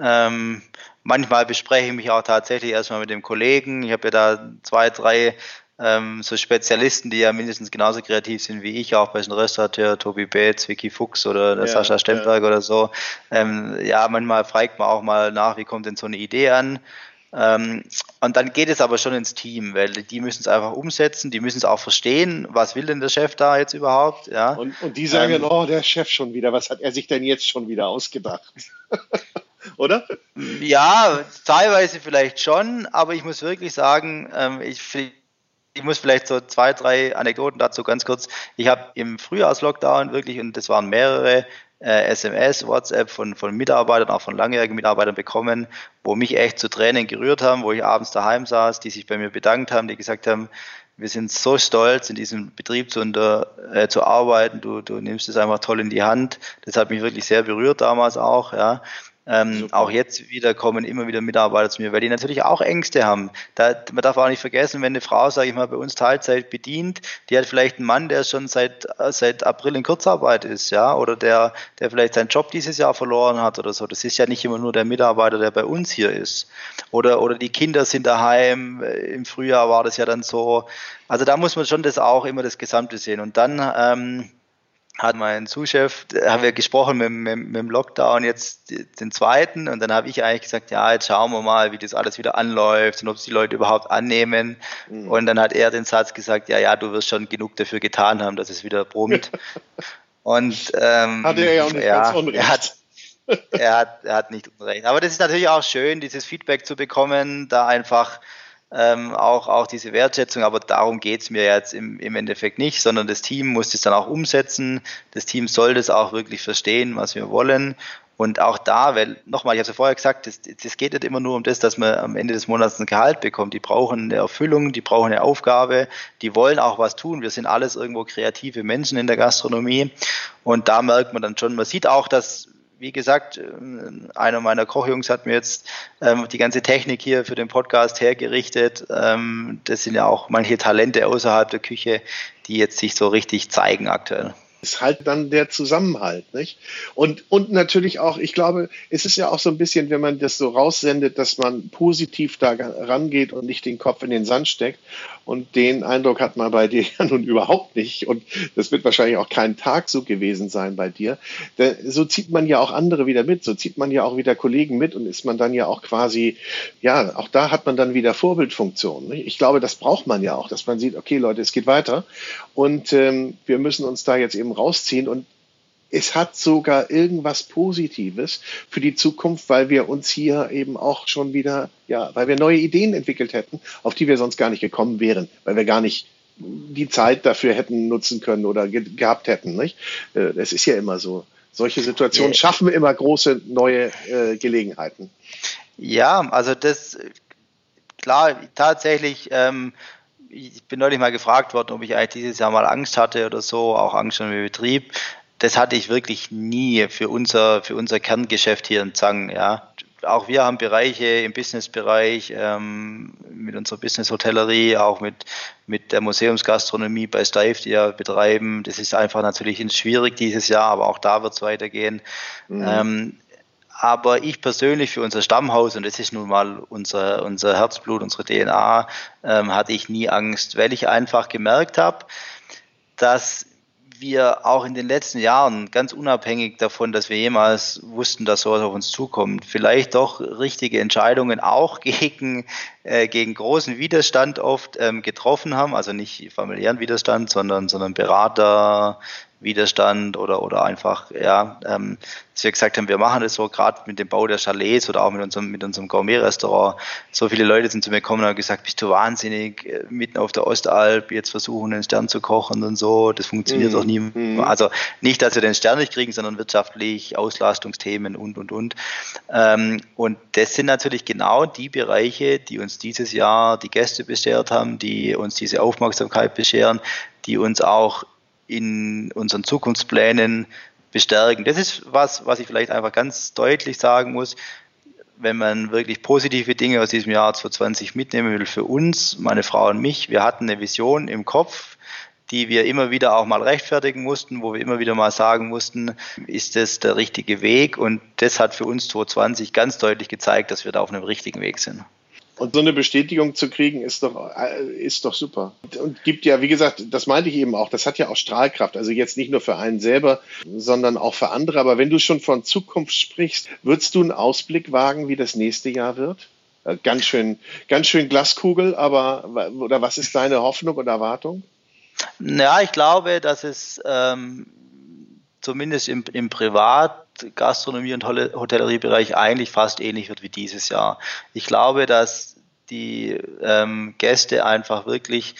Ähm, manchmal bespreche ich mich auch tatsächlich erstmal mit dem Kollegen. Ich habe ja da zwei, drei ähm, so Spezialisten, die ja mindestens genauso kreativ sind wie ich, auch bei den Restaurateur, Tobi Bates, Vicky Fuchs oder der ja, Sascha Stemberg ja. oder so. Ähm, ja, manchmal fragt man auch mal nach, wie kommt denn so eine Idee an? Ähm, und dann geht es aber schon ins Team, weil die müssen es einfach umsetzen, die müssen es auch verstehen, was will denn der Chef da jetzt überhaupt, ja. Und, und die sagen, ähm, oh, der Chef schon wieder, was hat er sich denn jetzt schon wieder ausgedacht? Oder? Ja, teilweise vielleicht schon, aber ich muss wirklich sagen, ähm, ich, ich muss vielleicht so zwei, drei Anekdoten dazu ganz kurz. Ich habe im Frühjahrslockdown wirklich, und das waren mehrere, SMS, WhatsApp von, von Mitarbeitern, auch von langjährigen Mitarbeitern bekommen, wo mich echt zu Tränen gerührt haben, wo ich abends daheim saß, die sich bei mir bedankt haben, die gesagt haben, wir sind so stolz, in diesem Betrieb zu, unter, äh, zu arbeiten. Du, du nimmst es einfach toll in die Hand. Das hat mich wirklich sehr berührt damals auch. Ja. Ähm, auch jetzt wieder kommen immer wieder Mitarbeiter zu mir, weil die natürlich auch Ängste haben. Da, man darf auch nicht vergessen, wenn eine Frau, sage ich mal, bei uns Teilzeit bedient, die hat vielleicht einen Mann, der schon seit, seit April in Kurzarbeit ist, ja, oder der, der vielleicht seinen Job dieses Jahr verloren hat oder so. Das ist ja nicht immer nur der Mitarbeiter, der bei uns hier ist. Oder, oder die Kinder sind daheim. Im Frühjahr war das ja dann so. Also da muss man schon das auch immer das Gesamte sehen. Und dann, ähm, hat mein Zuschef, haben wir gesprochen mit, mit, mit, dem Lockdown jetzt den zweiten und dann habe ich eigentlich gesagt, ja, jetzt schauen wir mal, wie das alles wieder anläuft und ob es die Leute überhaupt annehmen. Mhm. Und dann hat er den Satz gesagt, ja, ja, du wirst schon genug dafür getan haben, dass es wieder brummt. und ähm, hat er ja auch nicht ja, ganz unrecht. Er hat, er hat, er hat nicht unrecht. Aber das ist natürlich auch schön, dieses Feedback zu bekommen, da einfach ähm, auch, auch diese Wertschätzung, aber darum geht's mir jetzt im, im Endeffekt nicht, sondern das Team muss das dann auch umsetzen. Das Team soll das auch wirklich verstehen, was wir wollen. Und auch da, weil, nochmal, ich habe es ja vorher gesagt, das, das geht nicht immer nur um das, dass man am Ende des Monats ein Gehalt bekommt. Die brauchen eine Erfüllung, die brauchen eine Aufgabe, die wollen auch was tun. Wir sind alles irgendwo kreative Menschen in der Gastronomie. Und da merkt man dann schon, man sieht auch, dass wie gesagt, äh, einer meiner Kochjungs hat mir jetzt ähm, die ganze Technik hier für den Podcast hergerichtet. Ähm, das sind ja auch manche Talente außerhalb der Küche, die jetzt sich so richtig zeigen aktuell ist halt dann der Zusammenhalt, nicht? Und, und natürlich auch, ich glaube, es ist ja auch so ein bisschen, wenn man das so raussendet, dass man positiv da rangeht und nicht den Kopf in den Sand steckt. Und den Eindruck hat man bei dir ja nun überhaupt nicht. Und das wird wahrscheinlich auch kein Tag so gewesen sein bei dir. So zieht man ja auch andere wieder mit. So zieht man ja auch wieder Kollegen mit und ist man dann ja auch quasi, ja, auch da hat man dann wieder Vorbildfunktion. Nicht? Ich glaube, das braucht man ja auch, dass man sieht, okay, Leute, es geht weiter. Und ähm, wir müssen uns da jetzt eben eben rausziehen und es hat sogar irgendwas Positives für die Zukunft, weil wir uns hier eben auch schon wieder, ja, weil wir neue Ideen entwickelt hätten, auf die wir sonst gar nicht gekommen wären, weil wir gar nicht die Zeit dafür hätten nutzen können oder ge gehabt hätten. Nicht? Äh, es ist ja immer so. Solche Situationen schaffen immer große neue äh, Gelegenheiten. Ja, also das klar, tatsächlich ähm, ich bin neulich mal gefragt worden, ob ich eigentlich dieses Jahr mal Angst hatte oder so, auch Angst um den Betrieb. Das hatte ich wirklich nie für unser, für unser Kerngeschäft hier in Zang, ja. Auch wir haben Bereiche im Businessbereich, ähm, mit unserer Business-Hotellerie, auch mit, mit der Museumsgastronomie bei Steiff, die wir betreiben. Das ist einfach natürlich schwierig dieses Jahr, aber auch da wird es weitergehen. Mhm. Ähm, aber ich persönlich für unser Stammhaus, und das ist nun mal unser, unser Herzblut, unsere DNA, ähm, hatte ich nie Angst, weil ich einfach gemerkt habe, dass wir auch in den letzten Jahren, ganz unabhängig davon, dass wir jemals wussten, dass sowas auf uns zukommt, vielleicht doch richtige Entscheidungen auch gegen, äh, gegen großen Widerstand oft ähm, getroffen haben, also nicht familiären Widerstand, sondern, sondern Berater, Widerstand oder, oder einfach, ja, ähm, dass wir gesagt haben, wir machen das so, gerade mit dem Bau der Chalets oder auch mit unserem, mit unserem Gourmet-Restaurant. So viele Leute sind zu mir gekommen und haben gesagt, bist du wahnsinnig, äh, mitten auf der Ostalb, jetzt versuchen, einen Stern zu kochen und so, das funktioniert mhm. doch nie. Mhm. Also nicht, dass wir den Stern nicht kriegen, sondern wirtschaftlich, Auslastungsthemen und, und, und. Ähm, und das sind natürlich genau die Bereiche, die uns dieses Jahr die Gäste beschert haben, die uns diese Aufmerksamkeit bescheren, die uns auch in unseren Zukunftsplänen bestärken. Das ist was, was ich vielleicht einfach ganz deutlich sagen muss. Wenn man wirklich positive Dinge aus diesem Jahr 2020 mitnehmen will für uns, meine Frau und mich, wir hatten eine Vision im Kopf, die wir immer wieder auch mal rechtfertigen mussten, wo wir immer wieder mal sagen mussten, ist das der richtige Weg? Und das hat für uns 2020 ganz deutlich gezeigt, dass wir da auf einem richtigen Weg sind. Und so eine Bestätigung zu kriegen, ist doch, äh, ist doch super. Und gibt ja, wie gesagt, das meinte ich eben auch, das hat ja auch Strahlkraft. Also jetzt nicht nur für einen selber, sondern auch für andere. Aber wenn du schon von Zukunft sprichst, würdest du einen Ausblick wagen, wie das nächste Jahr wird? Äh, ganz schön, ganz schön Glaskugel, aber, oder was ist deine Hoffnung und Erwartung? Ja, ich glaube, dass es ähm, zumindest im, im Privat Gastronomie- und Hotelleriebereich eigentlich fast ähnlich wird wie dieses Jahr. Ich glaube, dass die ähm, Gäste einfach wirklich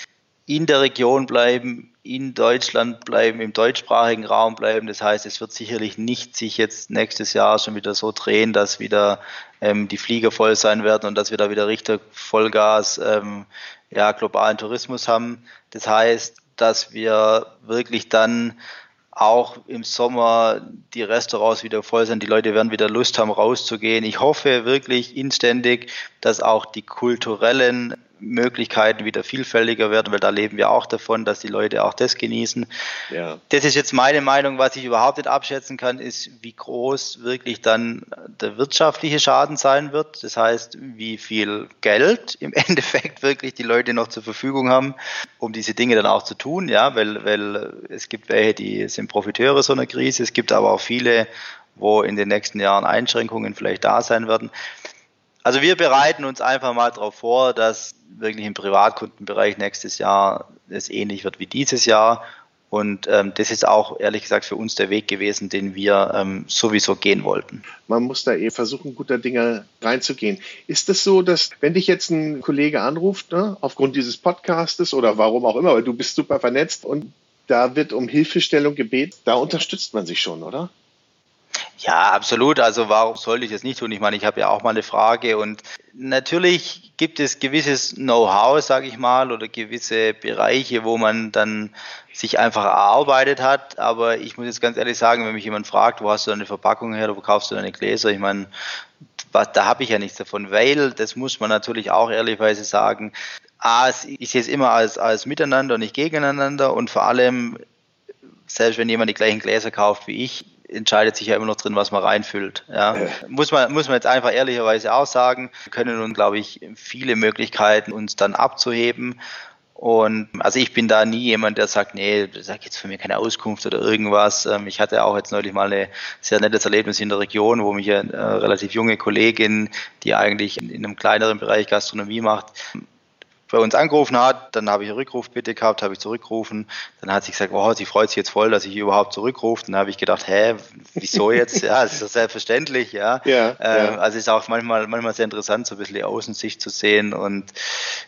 in der Region bleiben, in Deutschland bleiben, im deutschsprachigen Raum bleiben. Das heißt, es wird sicherlich nicht sich jetzt nächstes Jahr schon wieder so drehen, dass wieder ähm, die Flieger voll sein werden und dass wir da wieder richtig Vollgas ähm, ja, globalen Tourismus haben. Das heißt, dass wir wirklich dann auch im Sommer die Restaurants wieder voll sind, die Leute werden wieder Lust haben, rauszugehen. Ich hoffe wirklich inständig, dass auch die kulturellen Möglichkeiten wieder vielfältiger werden, weil da leben wir auch davon, dass die Leute auch das genießen. Ja. Das ist jetzt meine Meinung, was ich überhaupt nicht abschätzen kann, ist, wie groß wirklich dann der wirtschaftliche Schaden sein wird. Das heißt, wie viel Geld im Endeffekt wirklich die Leute noch zur Verfügung haben, um diese Dinge dann auch zu tun, ja, weil, weil es gibt welche, die sind Profiteure so einer Krise, es gibt aber auch viele, wo in den nächsten Jahren Einschränkungen vielleicht da sein werden. Also wir bereiten uns einfach mal darauf vor, dass wirklich im Privatkundenbereich nächstes Jahr es ähnlich wird wie dieses Jahr. Und ähm, das ist auch ehrlich gesagt für uns der Weg gewesen, den wir ähm, sowieso gehen wollten. Man muss da eben versuchen, guter Dinge reinzugehen. Ist es das so, dass wenn dich jetzt ein Kollege anruft, ne, aufgrund dieses Podcastes oder warum auch immer, weil du bist super vernetzt und da wird um Hilfestellung gebeten, da unterstützt man sich schon, oder? Ja, absolut. Also warum sollte ich das nicht tun? Ich meine, ich habe ja auch mal eine Frage und natürlich gibt es gewisses Know-how, sage ich mal, oder gewisse Bereiche, wo man dann sich einfach erarbeitet hat. Aber ich muss jetzt ganz ehrlich sagen, wenn mich jemand fragt, wo hast du deine Verpackung her, wo kaufst du deine Gläser? Ich meine, was, da habe ich ja nichts davon, weil, das muss man natürlich auch ehrlichweise sagen, A, ich sehe es immer als, als Miteinander und nicht gegeneinander und vor allem, selbst wenn jemand die gleichen Gläser kauft wie ich, entscheidet sich ja immer noch drin, was man reinfüllt. Ja. Muss, man, muss man jetzt einfach ehrlicherweise auch sagen. Wir können nun, glaube ich, viele Möglichkeiten uns dann abzuheben. Und also ich bin da nie jemand, der sagt, nee, sag jetzt für mich keine Auskunft oder irgendwas. Ähm, ich hatte auch jetzt neulich mal ein sehr nettes Erlebnis in der Region, wo mich eine äh, relativ junge Kollegin, die eigentlich in einem kleineren Bereich Gastronomie macht, bei uns angerufen hat, dann habe ich eine Rückrufbitte gehabt, habe ich zurückgerufen, dann hat sie gesagt, wow, sie freut sich jetzt voll, dass ich überhaupt zurückrufe. Dann habe ich gedacht, hä, wieso jetzt? ja, das ist ja selbstverständlich, ja. ja, ähm, ja. Also es ist auch manchmal, manchmal sehr interessant, so ein bisschen die Außensicht zu sehen. Und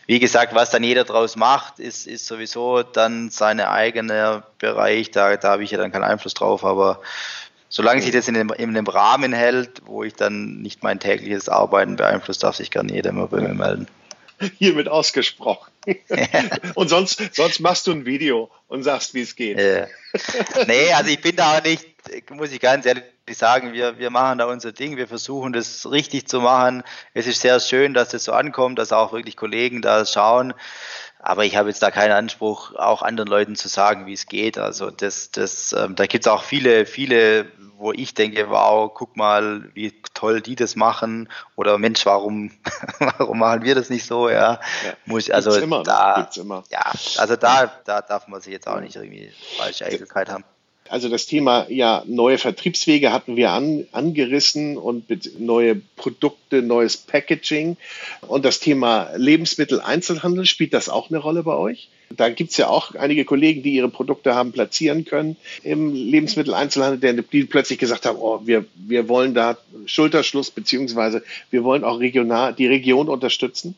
wie gesagt, was dann jeder draus macht, ist, ist sowieso dann sein eigener Bereich, da, da habe ich ja dann keinen Einfluss drauf, aber solange sich das in dem, in dem Rahmen hält, wo ich dann nicht mein tägliches Arbeiten beeinflusst, darf sich gerne jeder mal bei mir melden hiermit ausgesprochen. und sonst, sonst machst du ein Video und sagst, wie es geht. Ja. Nee, also ich bin da auch nicht, muss ich ganz ehrlich sagen, wir, wir machen da unser Ding, wir versuchen das richtig zu machen. Es ist sehr schön, dass das so ankommt, dass auch wirklich Kollegen da schauen. Aber ich habe jetzt da keinen Anspruch, auch anderen Leuten zu sagen, wie es geht. Also das, das, ähm, da gibt es auch viele, viele, wo ich denke, wow, guck mal, wie toll die das machen. Oder Mensch, warum, warum machen wir das nicht so? Ja, ja. Muss, also gibt's immer, da, gibt's immer. ja, also da, da darf man sich jetzt auch nicht irgendwie falsche Eitelkeit haben. Also das Thema ja neue Vertriebswege hatten wir an, angerissen und mit neue Produkte, neues Packaging. Und das Thema Lebensmitteleinzelhandel, spielt das auch eine Rolle bei euch? Da gibt es ja auch einige Kollegen, die ihre Produkte haben platzieren können im Lebensmitteleinzelhandel, die plötzlich gesagt haben, oh, wir, wir wollen da Schulterschluss, beziehungsweise wir wollen auch regional die Region unterstützen.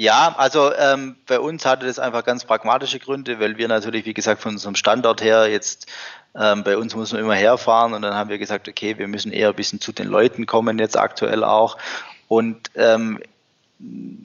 Ja, also ähm, bei uns hatte das einfach ganz pragmatische Gründe, weil wir natürlich, wie gesagt, von unserem Standort her jetzt ähm, bei uns muss man immer herfahren und dann haben wir gesagt, okay, wir müssen eher ein bisschen zu den Leuten kommen jetzt aktuell auch. Und ähm,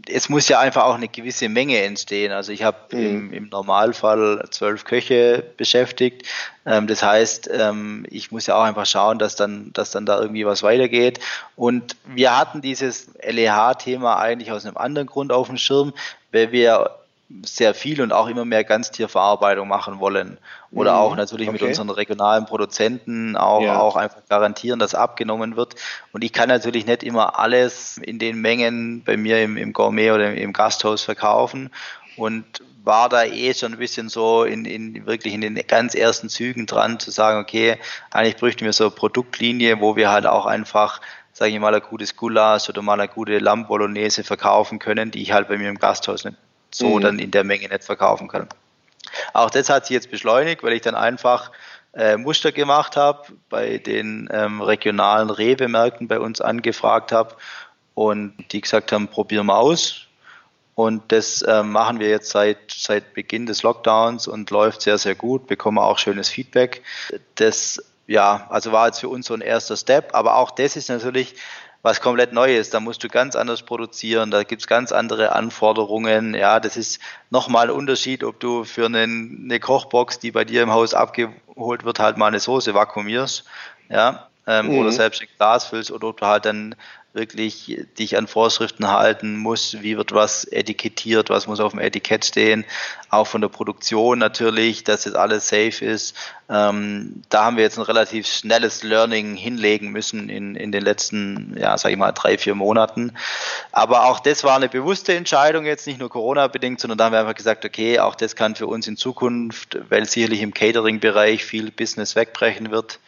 es muss ja einfach auch eine gewisse Menge entstehen. Also ich habe mhm. im, im, Normalfall zwölf Köche beschäftigt. Ähm, das heißt, ähm, ich muss ja auch einfach schauen, dass dann, dass dann da irgendwie was weitergeht. Und wir hatten dieses LEH-Thema eigentlich aus einem anderen Grund auf dem Schirm, weil wir sehr viel und auch immer mehr Ganztierverarbeitung machen wollen. Oder mhm. auch natürlich okay. mit unseren regionalen Produzenten auch, ja. auch einfach garantieren, dass abgenommen wird. Und ich kann natürlich nicht immer alles in den Mengen bei mir im, im Gourmet oder im Gasthaus verkaufen. Und war da eh schon ein bisschen so in, in wirklich in den ganz ersten Zügen dran zu sagen, okay, eigentlich bräuchten wir so eine Produktlinie, wo wir halt auch einfach sage ich mal, ein gutes Gulasch oder mal eine gute Lamm Bolognese verkaufen können, die ich halt bei mir im Gasthaus nicht so mhm. dann in der Menge nicht verkaufen kann. Auch das hat sich jetzt beschleunigt, weil ich dann einfach äh, Muster gemacht habe, bei den ähm, regionalen Rewe-Märkten bei uns angefragt habe und die gesagt haben, probieren wir aus. Und das äh, machen wir jetzt seit, seit Beginn des Lockdowns und läuft sehr, sehr gut, bekommen auch schönes Feedback. Das ja, also war jetzt für uns so ein erster Step, aber auch das ist natürlich was komplett Neues. Da musst du ganz anders produzieren, da gibt's ganz andere Anforderungen. Ja, das ist nochmal ein Unterschied, ob du für einen, eine Kochbox, die bei dir im Haus abgeholt wird, halt mal eine Soße vakuumierst, ja, ähm, mhm. oder selbst ein Glas füllst oder ob du halt dann wirklich dich an Vorschriften halten muss, wie wird was etikettiert, was muss auf dem Etikett stehen, auch von der Produktion natürlich, dass es alles safe ist. Ähm, da haben wir jetzt ein relativ schnelles Learning hinlegen müssen in, in den letzten, ja, sag ich mal, drei, vier Monaten. Aber auch das war eine bewusste Entscheidung jetzt, nicht nur Corona-bedingt, sondern da haben wir einfach gesagt, okay, auch das kann für uns in Zukunft, weil sicherlich im Catering-Bereich viel Business wegbrechen wird,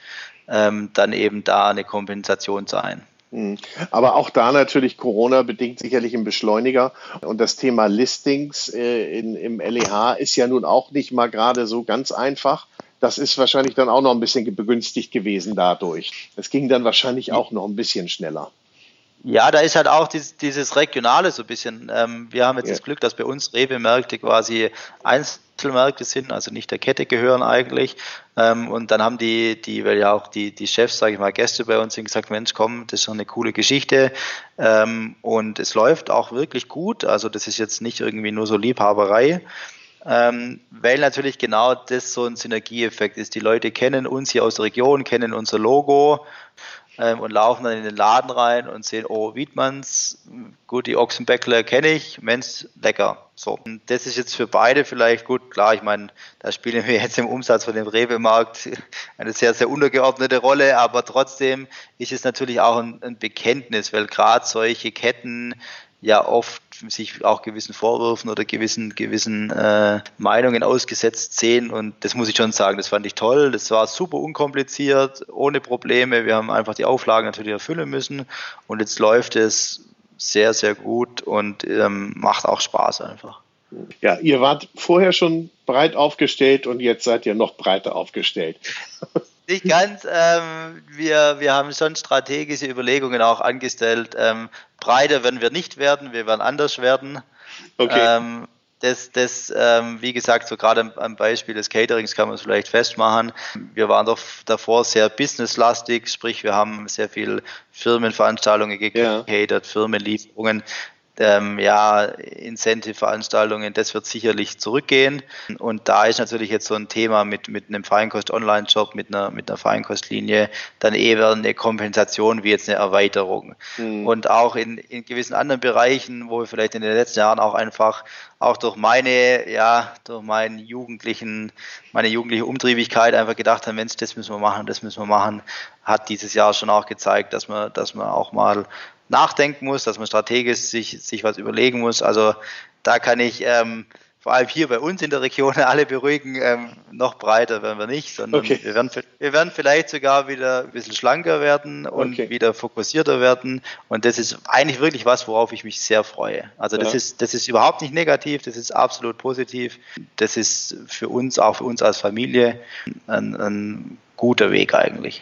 ähm, dann eben da eine Kompensation sein. Hm. Aber auch da natürlich Corona bedingt sicherlich ein Beschleuniger. Und das Thema Listings äh, in, im LEH ist ja nun auch nicht mal gerade so ganz einfach. Das ist wahrscheinlich dann auch noch ein bisschen begünstigt gewesen dadurch. Es ging dann wahrscheinlich auch noch ein bisschen schneller. Ja, da ist halt auch dieses, dieses Regionale so ein bisschen. Ähm, wir haben jetzt ja. das Glück, dass bei uns Rewe-Märkte quasi Einzelmärkte sind, also nicht der Kette gehören eigentlich. Ähm, und dann haben die, die, weil ja auch die, die Chefs, sage ich mal, Gäste bei uns sind gesagt, Mensch, komm, das ist eine coole Geschichte. Ähm, und es läuft auch wirklich gut. Also das ist jetzt nicht irgendwie nur so Liebhaberei. Ähm, weil natürlich genau das so ein Synergieeffekt ist. Die Leute kennen uns hier aus der Region, kennen unser Logo ähm, und laufen dann in den Laden rein und sehen, oh, Wiedmanns, gut, die Ochsenbäckler kenne ich, Mensch, lecker. So, und das ist jetzt für beide vielleicht gut. Klar, ich meine, da spielen wir jetzt im Umsatz von dem Rewe-Markt eine sehr, sehr untergeordnete Rolle, aber trotzdem ist es natürlich auch ein, ein Bekenntnis, weil gerade solche Ketten ja oft sich auch gewissen Vorwürfen oder gewissen, gewissen äh, Meinungen ausgesetzt sehen. Und das muss ich schon sagen, das fand ich toll. Das war super unkompliziert, ohne Probleme. Wir haben einfach die Auflagen natürlich erfüllen müssen. Und jetzt läuft es sehr, sehr gut und ähm, macht auch Spaß einfach. Ja, ihr wart vorher schon breit aufgestellt und jetzt seid ihr noch breiter aufgestellt. Nicht ganz. Ähm, wir, wir haben schon strategische Überlegungen auch angestellt. Ähm, breiter werden wir nicht werden, wir werden anders werden. Okay. Ähm, das, das ähm, wie gesagt, so gerade am Beispiel des Caterings kann man es vielleicht festmachen. Wir waren doch davor sehr businesslastig, sprich wir haben sehr viel Firmenveranstaltungen gecatert, ja. Firmenlieferungen ähm, ja, Incentive-Veranstaltungen, das wird sicherlich zurückgehen. Und da ist natürlich jetzt so ein Thema mit, mit einem Feinkost-Online-Shop, mit einer, mit einer Feinkostlinie, dann eher eine Kompensation wie jetzt eine Erweiterung. Mhm. Und auch in, in gewissen anderen Bereichen, wo wir vielleicht in den letzten Jahren auch einfach auch durch meine, ja, durch meinen jugendlichen, meine jugendliche Umtriebigkeit einfach gedacht haben, Mensch, das müssen wir machen, das müssen wir machen, hat dieses Jahr schon auch gezeigt, dass man, dass man auch mal nachdenken muss, dass man strategisch sich, sich was überlegen muss. Also da kann ich ähm, vor allem hier bei uns in der Region alle beruhigen, ähm, noch breiter werden wir nicht, sondern okay. wir, werden, wir werden vielleicht sogar wieder ein bisschen schlanker werden und okay. wieder fokussierter werden. Und das ist eigentlich wirklich was, worauf ich mich sehr freue. Also das, ja. ist, das ist überhaupt nicht negativ, das ist absolut positiv. Das ist für uns, auch für uns als Familie, ein, ein guter Weg eigentlich.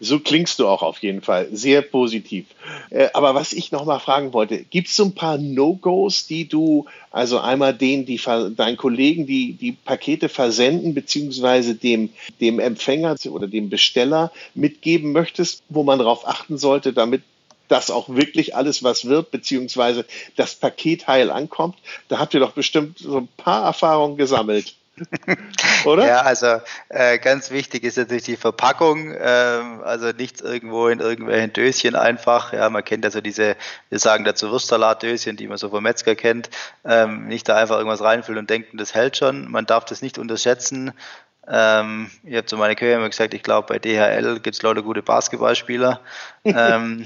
So klingst du auch auf jeden Fall. Sehr positiv. Äh, aber was ich noch mal fragen wollte, gibt es so ein paar No-Gos, die du, also einmal denen, die deinen Kollegen, die die Pakete versenden, beziehungsweise dem, dem Empfänger oder dem Besteller mitgeben möchtest, wo man darauf achten sollte, damit das auch wirklich alles was wird, beziehungsweise das Paket heil ankommt? Da habt ihr doch bestimmt so ein paar Erfahrungen gesammelt. Oder? Ja, also äh, ganz wichtig ist natürlich die Verpackung, ähm, also nichts irgendwo in irgendwelchen Döschen einfach. Ja, man kennt ja so diese, wir sagen dazu Wurstsalatdöschen, die man so vom Metzger kennt. Ähm, nicht da einfach irgendwas reinfüllen und denken, das hält schon. Man darf das nicht unterschätzen. Ähm, ich habe zu meiner Köchin immer gesagt, ich glaube, bei DHL gibt es lauter gute Basketballspieler. ähm,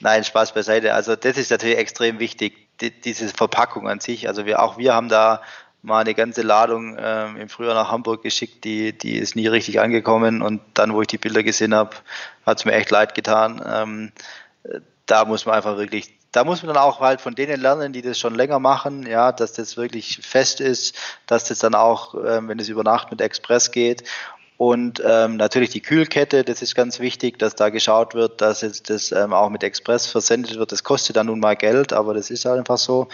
nein, Spaß beiseite. Also das ist natürlich extrem wichtig, die, diese Verpackung an sich. Also wir auch wir haben da mal eine ganze Ladung ähm, im Frühjahr nach Hamburg geschickt, die, die ist nie richtig angekommen und dann, wo ich die Bilder gesehen habe, hat es mir echt leid getan. Ähm, da muss man einfach wirklich, da muss man dann auch halt von denen lernen, die das schon länger machen, ja, dass das wirklich fest ist, dass das dann auch, ähm, wenn es über Nacht mit Express geht und ähm, natürlich die Kühlkette, das ist ganz wichtig, dass da geschaut wird, dass jetzt das ähm, auch mit Express versendet wird. Das kostet dann nun mal Geld, aber das ist halt einfach so.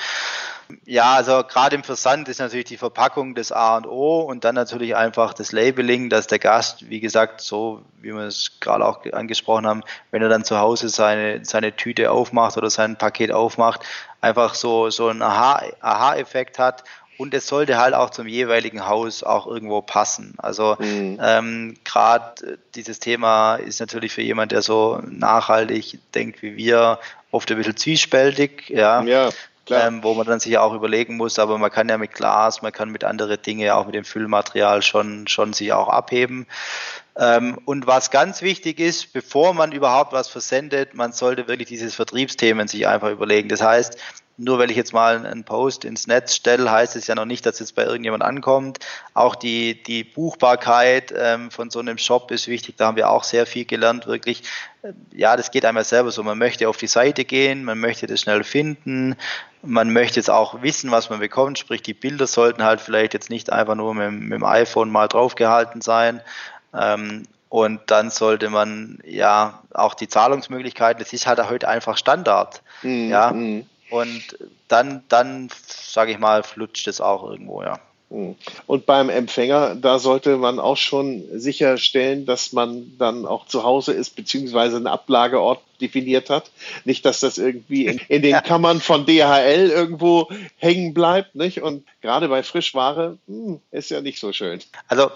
Ja, also gerade im Versand ist natürlich die Verpackung das A und O und dann natürlich einfach das Labeling, dass der Gast, wie gesagt, so wie wir es gerade auch angesprochen haben, wenn er dann zu Hause seine, seine Tüte aufmacht oder sein Paket aufmacht, einfach so, so einen Aha-Effekt Aha hat und es sollte halt auch zum jeweiligen Haus auch irgendwo passen. Also mhm. ähm, gerade dieses Thema ist natürlich für jemand, der so nachhaltig denkt wie wir, oft ein bisschen zwiespältig, ja. ja ähm, wo man dann sich auch überlegen muss, aber man kann ja mit Glas, man kann mit anderen Dingen, auch mit dem Füllmaterial schon, schon sich auch abheben. Ähm, und was ganz wichtig ist, bevor man überhaupt was versendet, man sollte wirklich dieses Vertriebsthemen sich einfach überlegen. Das heißt, nur weil ich jetzt mal einen Post ins Netz stelle, heißt es ja noch nicht, dass es bei irgendjemand ankommt. Auch die, die Buchbarkeit ähm, von so einem Shop ist wichtig. Da haben wir auch sehr viel gelernt, wirklich. Äh, ja, das geht einmal selber so. Man möchte auf die Seite gehen, man möchte das schnell finden, man möchte jetzt auch wissen, was man bekommt. Sprich, die Bilder sollten halt vielleicht jetzt nicht einfach nur mit, mit dem iPhone mal draufgehalten sein. Ähm, und dann sollte man ja auch die Zahlungsmöglichkeiten, das ist halt heute einfach Standard. Mhm. Ja. Und dann, dann sage ich mal, flutscht es auch irgendwo, ja. Hm. Und beim Empfänger, da sollte man auch schon sicherstellen, dass man dann auch zu Hause ist, beziehungsweise einen Ablageort definiert hat. Nicht, dass das irgendwie in, in den Kammern von DHL irgendwo hängen bleibt, nicht? Und gerade bei Frischware hm, ist ja nicht so schön. Also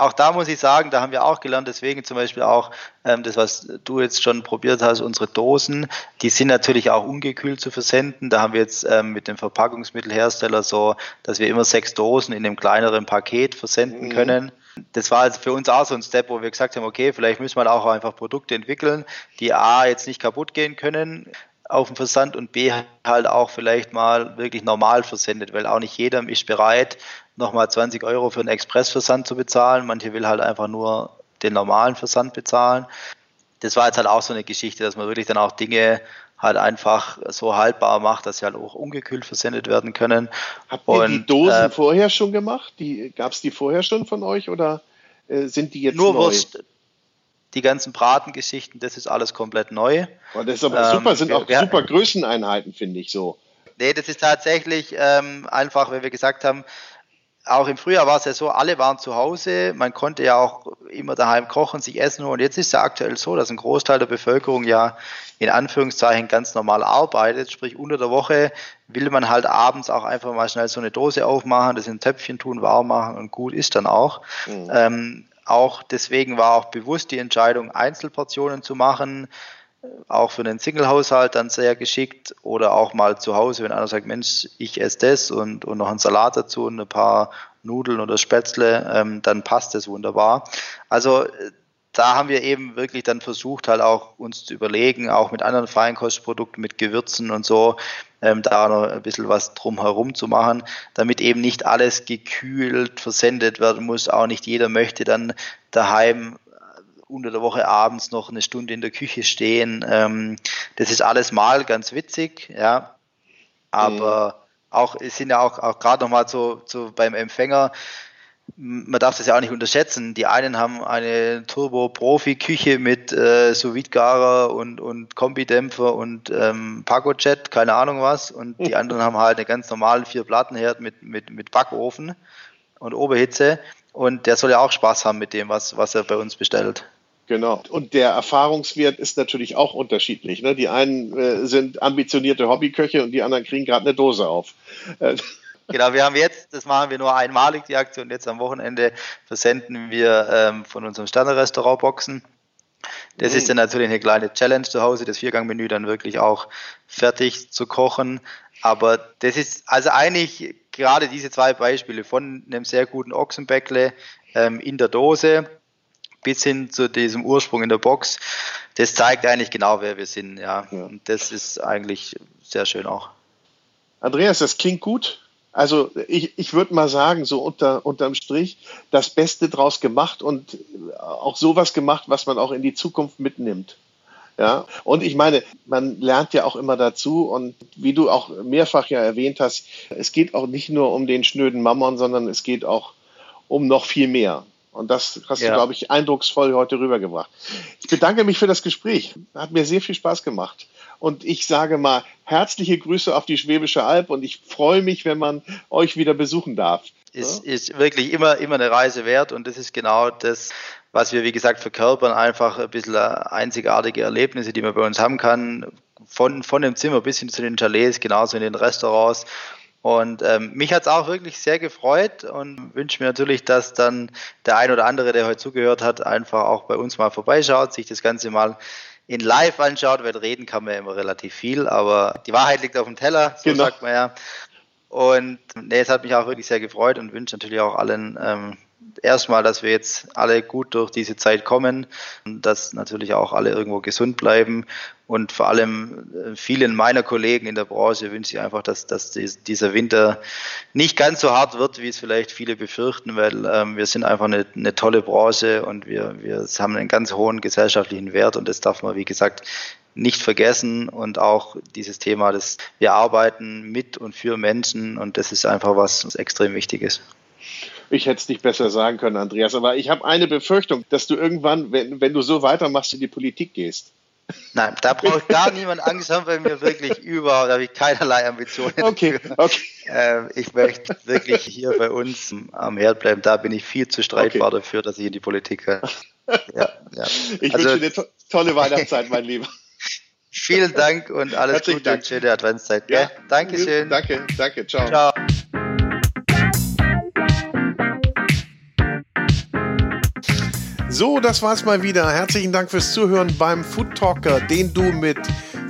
auch da muss ich sagen, da haben wir auch gelernt, deswegen zum Beispiel auch ähm, das, was du jetzt schon probiert hast, unsere Dosen, die sind natürlich auch ungekühlt zu versenden. Da haben wir jetzt ähm, mit dem Verpackungsmittelhersteller so, dass wir immer sechs Dosen in einem kleineren Paket versenden mhm. können. Das war also für uns auch so ein Step, wo wir gesagt haben, okay, vielleicht müssen wir auch einfach Produkte entwickeln, die A jetzt nicht kaputt gehen können auf dem Versand und B halt auch vielleicht mal wirklich normal versendet, weil auch nicht jeder ist bereit, nochmal 20 Euro für einen Expressversand zu bezahlen. Manche will halt einfach nur den normalen Versand bezahlen. Das war jetzt halt auch so eine Geschichte, dass man wirklich dann auch Dinge halt einfach so haltbar macht, dass sie halt auch ungekühlt versendet werden können. Habt ihr Und, die Dosen äh, vorher schon gemacht? Gab es die vorher schon von euch oder äh, sind die jetzt nur neu? Wurst, die ganzen Bratengeschichten, das ist alles komplett neu. Oh, das ist aber ähm, super, sind auch wir, super Größeneinheiten, finde ich so. Nee, das ist tatsächlich ähm, einfach, wenn wir gesagt haben, auch im Frühjahr war es ja so, alle waren zu Hause, man konnte ja auch immer daheim kochen, sich essen holen. Jetzt ist es ja aktuell so, dass ein Großteil der Bevölkerung ja in Anführungszeichen ganz normal arbeitet, sprich unter der Woche will man halt abends auch einfach mal schnell so eine Dose aufmachen, das in ein Töpfchen tun, warm machen und gut ist dann auch. Mhm. Ähm, auch deswegen war auch bewusst die Entscheidung, Einzelportionen zu machen, auch für den Single-Haushalt dann sehr geschickt oder auch mal zu Hause, wenn einer sagt, Mensch, ich esse das und, und noch einen Salat dazu und ein paar Nudeln oder Spätzle, ähm, dann passt das wunderbar. Also da haben wir eben wirklich dann versucht, halt auch uns zu überlegen, auch mit anderen Feinkostprodukten, mit Gewürzen und so, ähm, da noch ein bisschen was drumherum zu machen, damit eben nicht alles gekühlt versendet werden muss. Auch nicht jeder möchte dann daheim unter der Woche abends noch eine Stunde in der Küche stehen. Ähm, das ist alles mal ganz witzig, ja. Aber mhm. auch, es sind ja auch, auch gerade nochmal so, so beim Empfänger, man darf das ja auch nicht unterschätzen. Die einen haben eine Turbo-Profi-Küche mit äh, sous garer und, und Kombidämpfer und ähm, Pagojet, keine Ahnung was. Und die anderen haben halt eine ganz normale Vier-Plattenherd mit, mit, mit Backofen und Oberhitze. Und der soll ja auch Spaß haben mit dem, was, was er bei uns bestellt. Genau. Und der Erfahrungswert ist natürlich auch unterschiedlich. Ne? Die einen äh, sind ambitionierte Hobbyköche und die anderen kriegen gerade eine Dose auf. Äh, genau, wir haben jetzt, das machen wir nur einmalig, die Aktion. Jetzt am Wochenende versenden wir ähm, von unserem Sterne-Restaurant Boxen. Das mhm. ist dann natürlich eine kleine Challenge zu Hause, das Viergangmenü dann wirklich auch fertig zu kochen. Aber das ist also eigentlich gerade diese zwei Beispiele von einem sehr guten Ochsenbäckle ähm, in der Dose bis hin zu diesem Ursprung in der Box, das zeigt eigentlich genau, wer wir sind. Ja. ja. Und das ist eigentlich sehr schön auch. Andreas, das klingt gut. Also ich, ich würde mal sagen, so unter, unterm Strich, das Beste draus gemacht und auch sowas gemacht, was man auch in die Zukunft mitnimmt. Ja, und ich meine, man lernt ja auch immer dazu und wie du auch mehrfach ja erwähnt hast, es geht auch nicht nur um den schnöden Mammon, sondern es geht auch um noch viel mehr. Und das hast ja. du, glaube ich, eindrucksvoll heute rübergebracht. Ich bedanke mich für das Gespräch. Hat mir sehr viel Spaß gemacht. Und ich sage mal herzliche Grüße auf die Schwäbische Alb und ich freue mich, wenn man euch wieder besuchen darf. Ist, ja? ist wirklich immer, immer eine Reise wert und das ist genau das, was wir, wie gesagt, verkörpern, einfach ein bisschen einzigartige Erlebnisse, die man bei uns haben kann. Von, von dem Zimmer bis hin zu den Chalets, genauso in den Restaurants. Und ähm, mich hat es auch wirklich sehr gefreut und wünsche mir natürlich, dass dann der ein oder andere, der heute zugehört hat, einfach auch bei uns mal vorbeischaut, sich das Ganze mal in live anschaut, weil reden kann man ja immer relativ viel, aber die Wahrheit liegt auf dem Teller, so genau. sagt man ja. Und nee, es hat mich auch wirklich sehr gefreut und wünsche natürlich auch allen ähm, erstmal, dass wir jetzt alle gut durch diese Zeit kommen und dass natürlich auch alle irgendwo gesund bleiben. Und vor allem äh, vielen meiner Kollegen in der Branche wünsche ich einfach, dass, dass dieser Winter nicht ganz so hart wird, wie es vielleicht viele befürchten, weil ähm, wir sind einfach eine, eine tolle Branche und wir, wir haben einen ganz hohen gesellschaftlichen Wert und das darf man, wie gesagt, nicht vergessen und auch dieses Thema, dass wir arbeiten mit und für Menschen und das ist einfach was extrem wichtig ist. Ich hätte es nicht besser sagen können, Andreas, aber ich habe eine Befürchtung, dass du irgendwann, wenn, wenn du so weitermachst, in die Politik gehst. Nein, da braucht gar niemand Angst haben, weil mir wirklich überhaupt, da habe ich keinerlei Ambitionen. Okay, okay. Äh, ich möchte wirklich hier bei uns am Herd bleiben. Da bin ich viel zu streitbar okay. dafür, dass ich in die Politik kann. Ja, ja. Ich also, wünsche dir to tolle Weihnachtszeit, mein Lieber. Vielen Dank und alles Herzlichen Gute Dank. und schöne Adventszeit. Ja. Dankeschön. Danke, danke. Ciao. Ciao. So, das war's mal wieder. Herzlichen Dank fürs Zuhören beim Food Talker, den du mit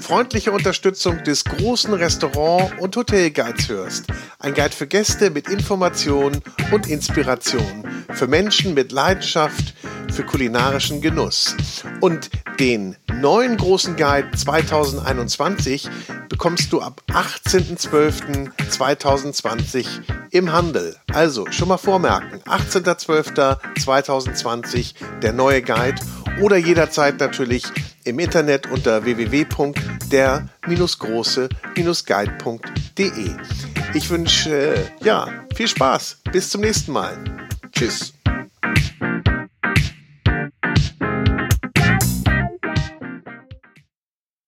freundlicher Unterstützung des großen Restaurant- und Hotelguides hörst. Ein Guide für Gäste mit Informationen und Inspiration. Für Menschen mit Leidenschaft für kulinarischen Genuss. Und den neuen großen Guide 2021 bekommst du ab 18.12.2020 im Handel. Also schon mal vormerken, 18.12.2020 der neue Guide oder jederzeit natürlich im Internet unter www.der-große-guide.de. Ich wünsche äh, ja viel Spaß. Bis zum nächsten Mal. Tschüss.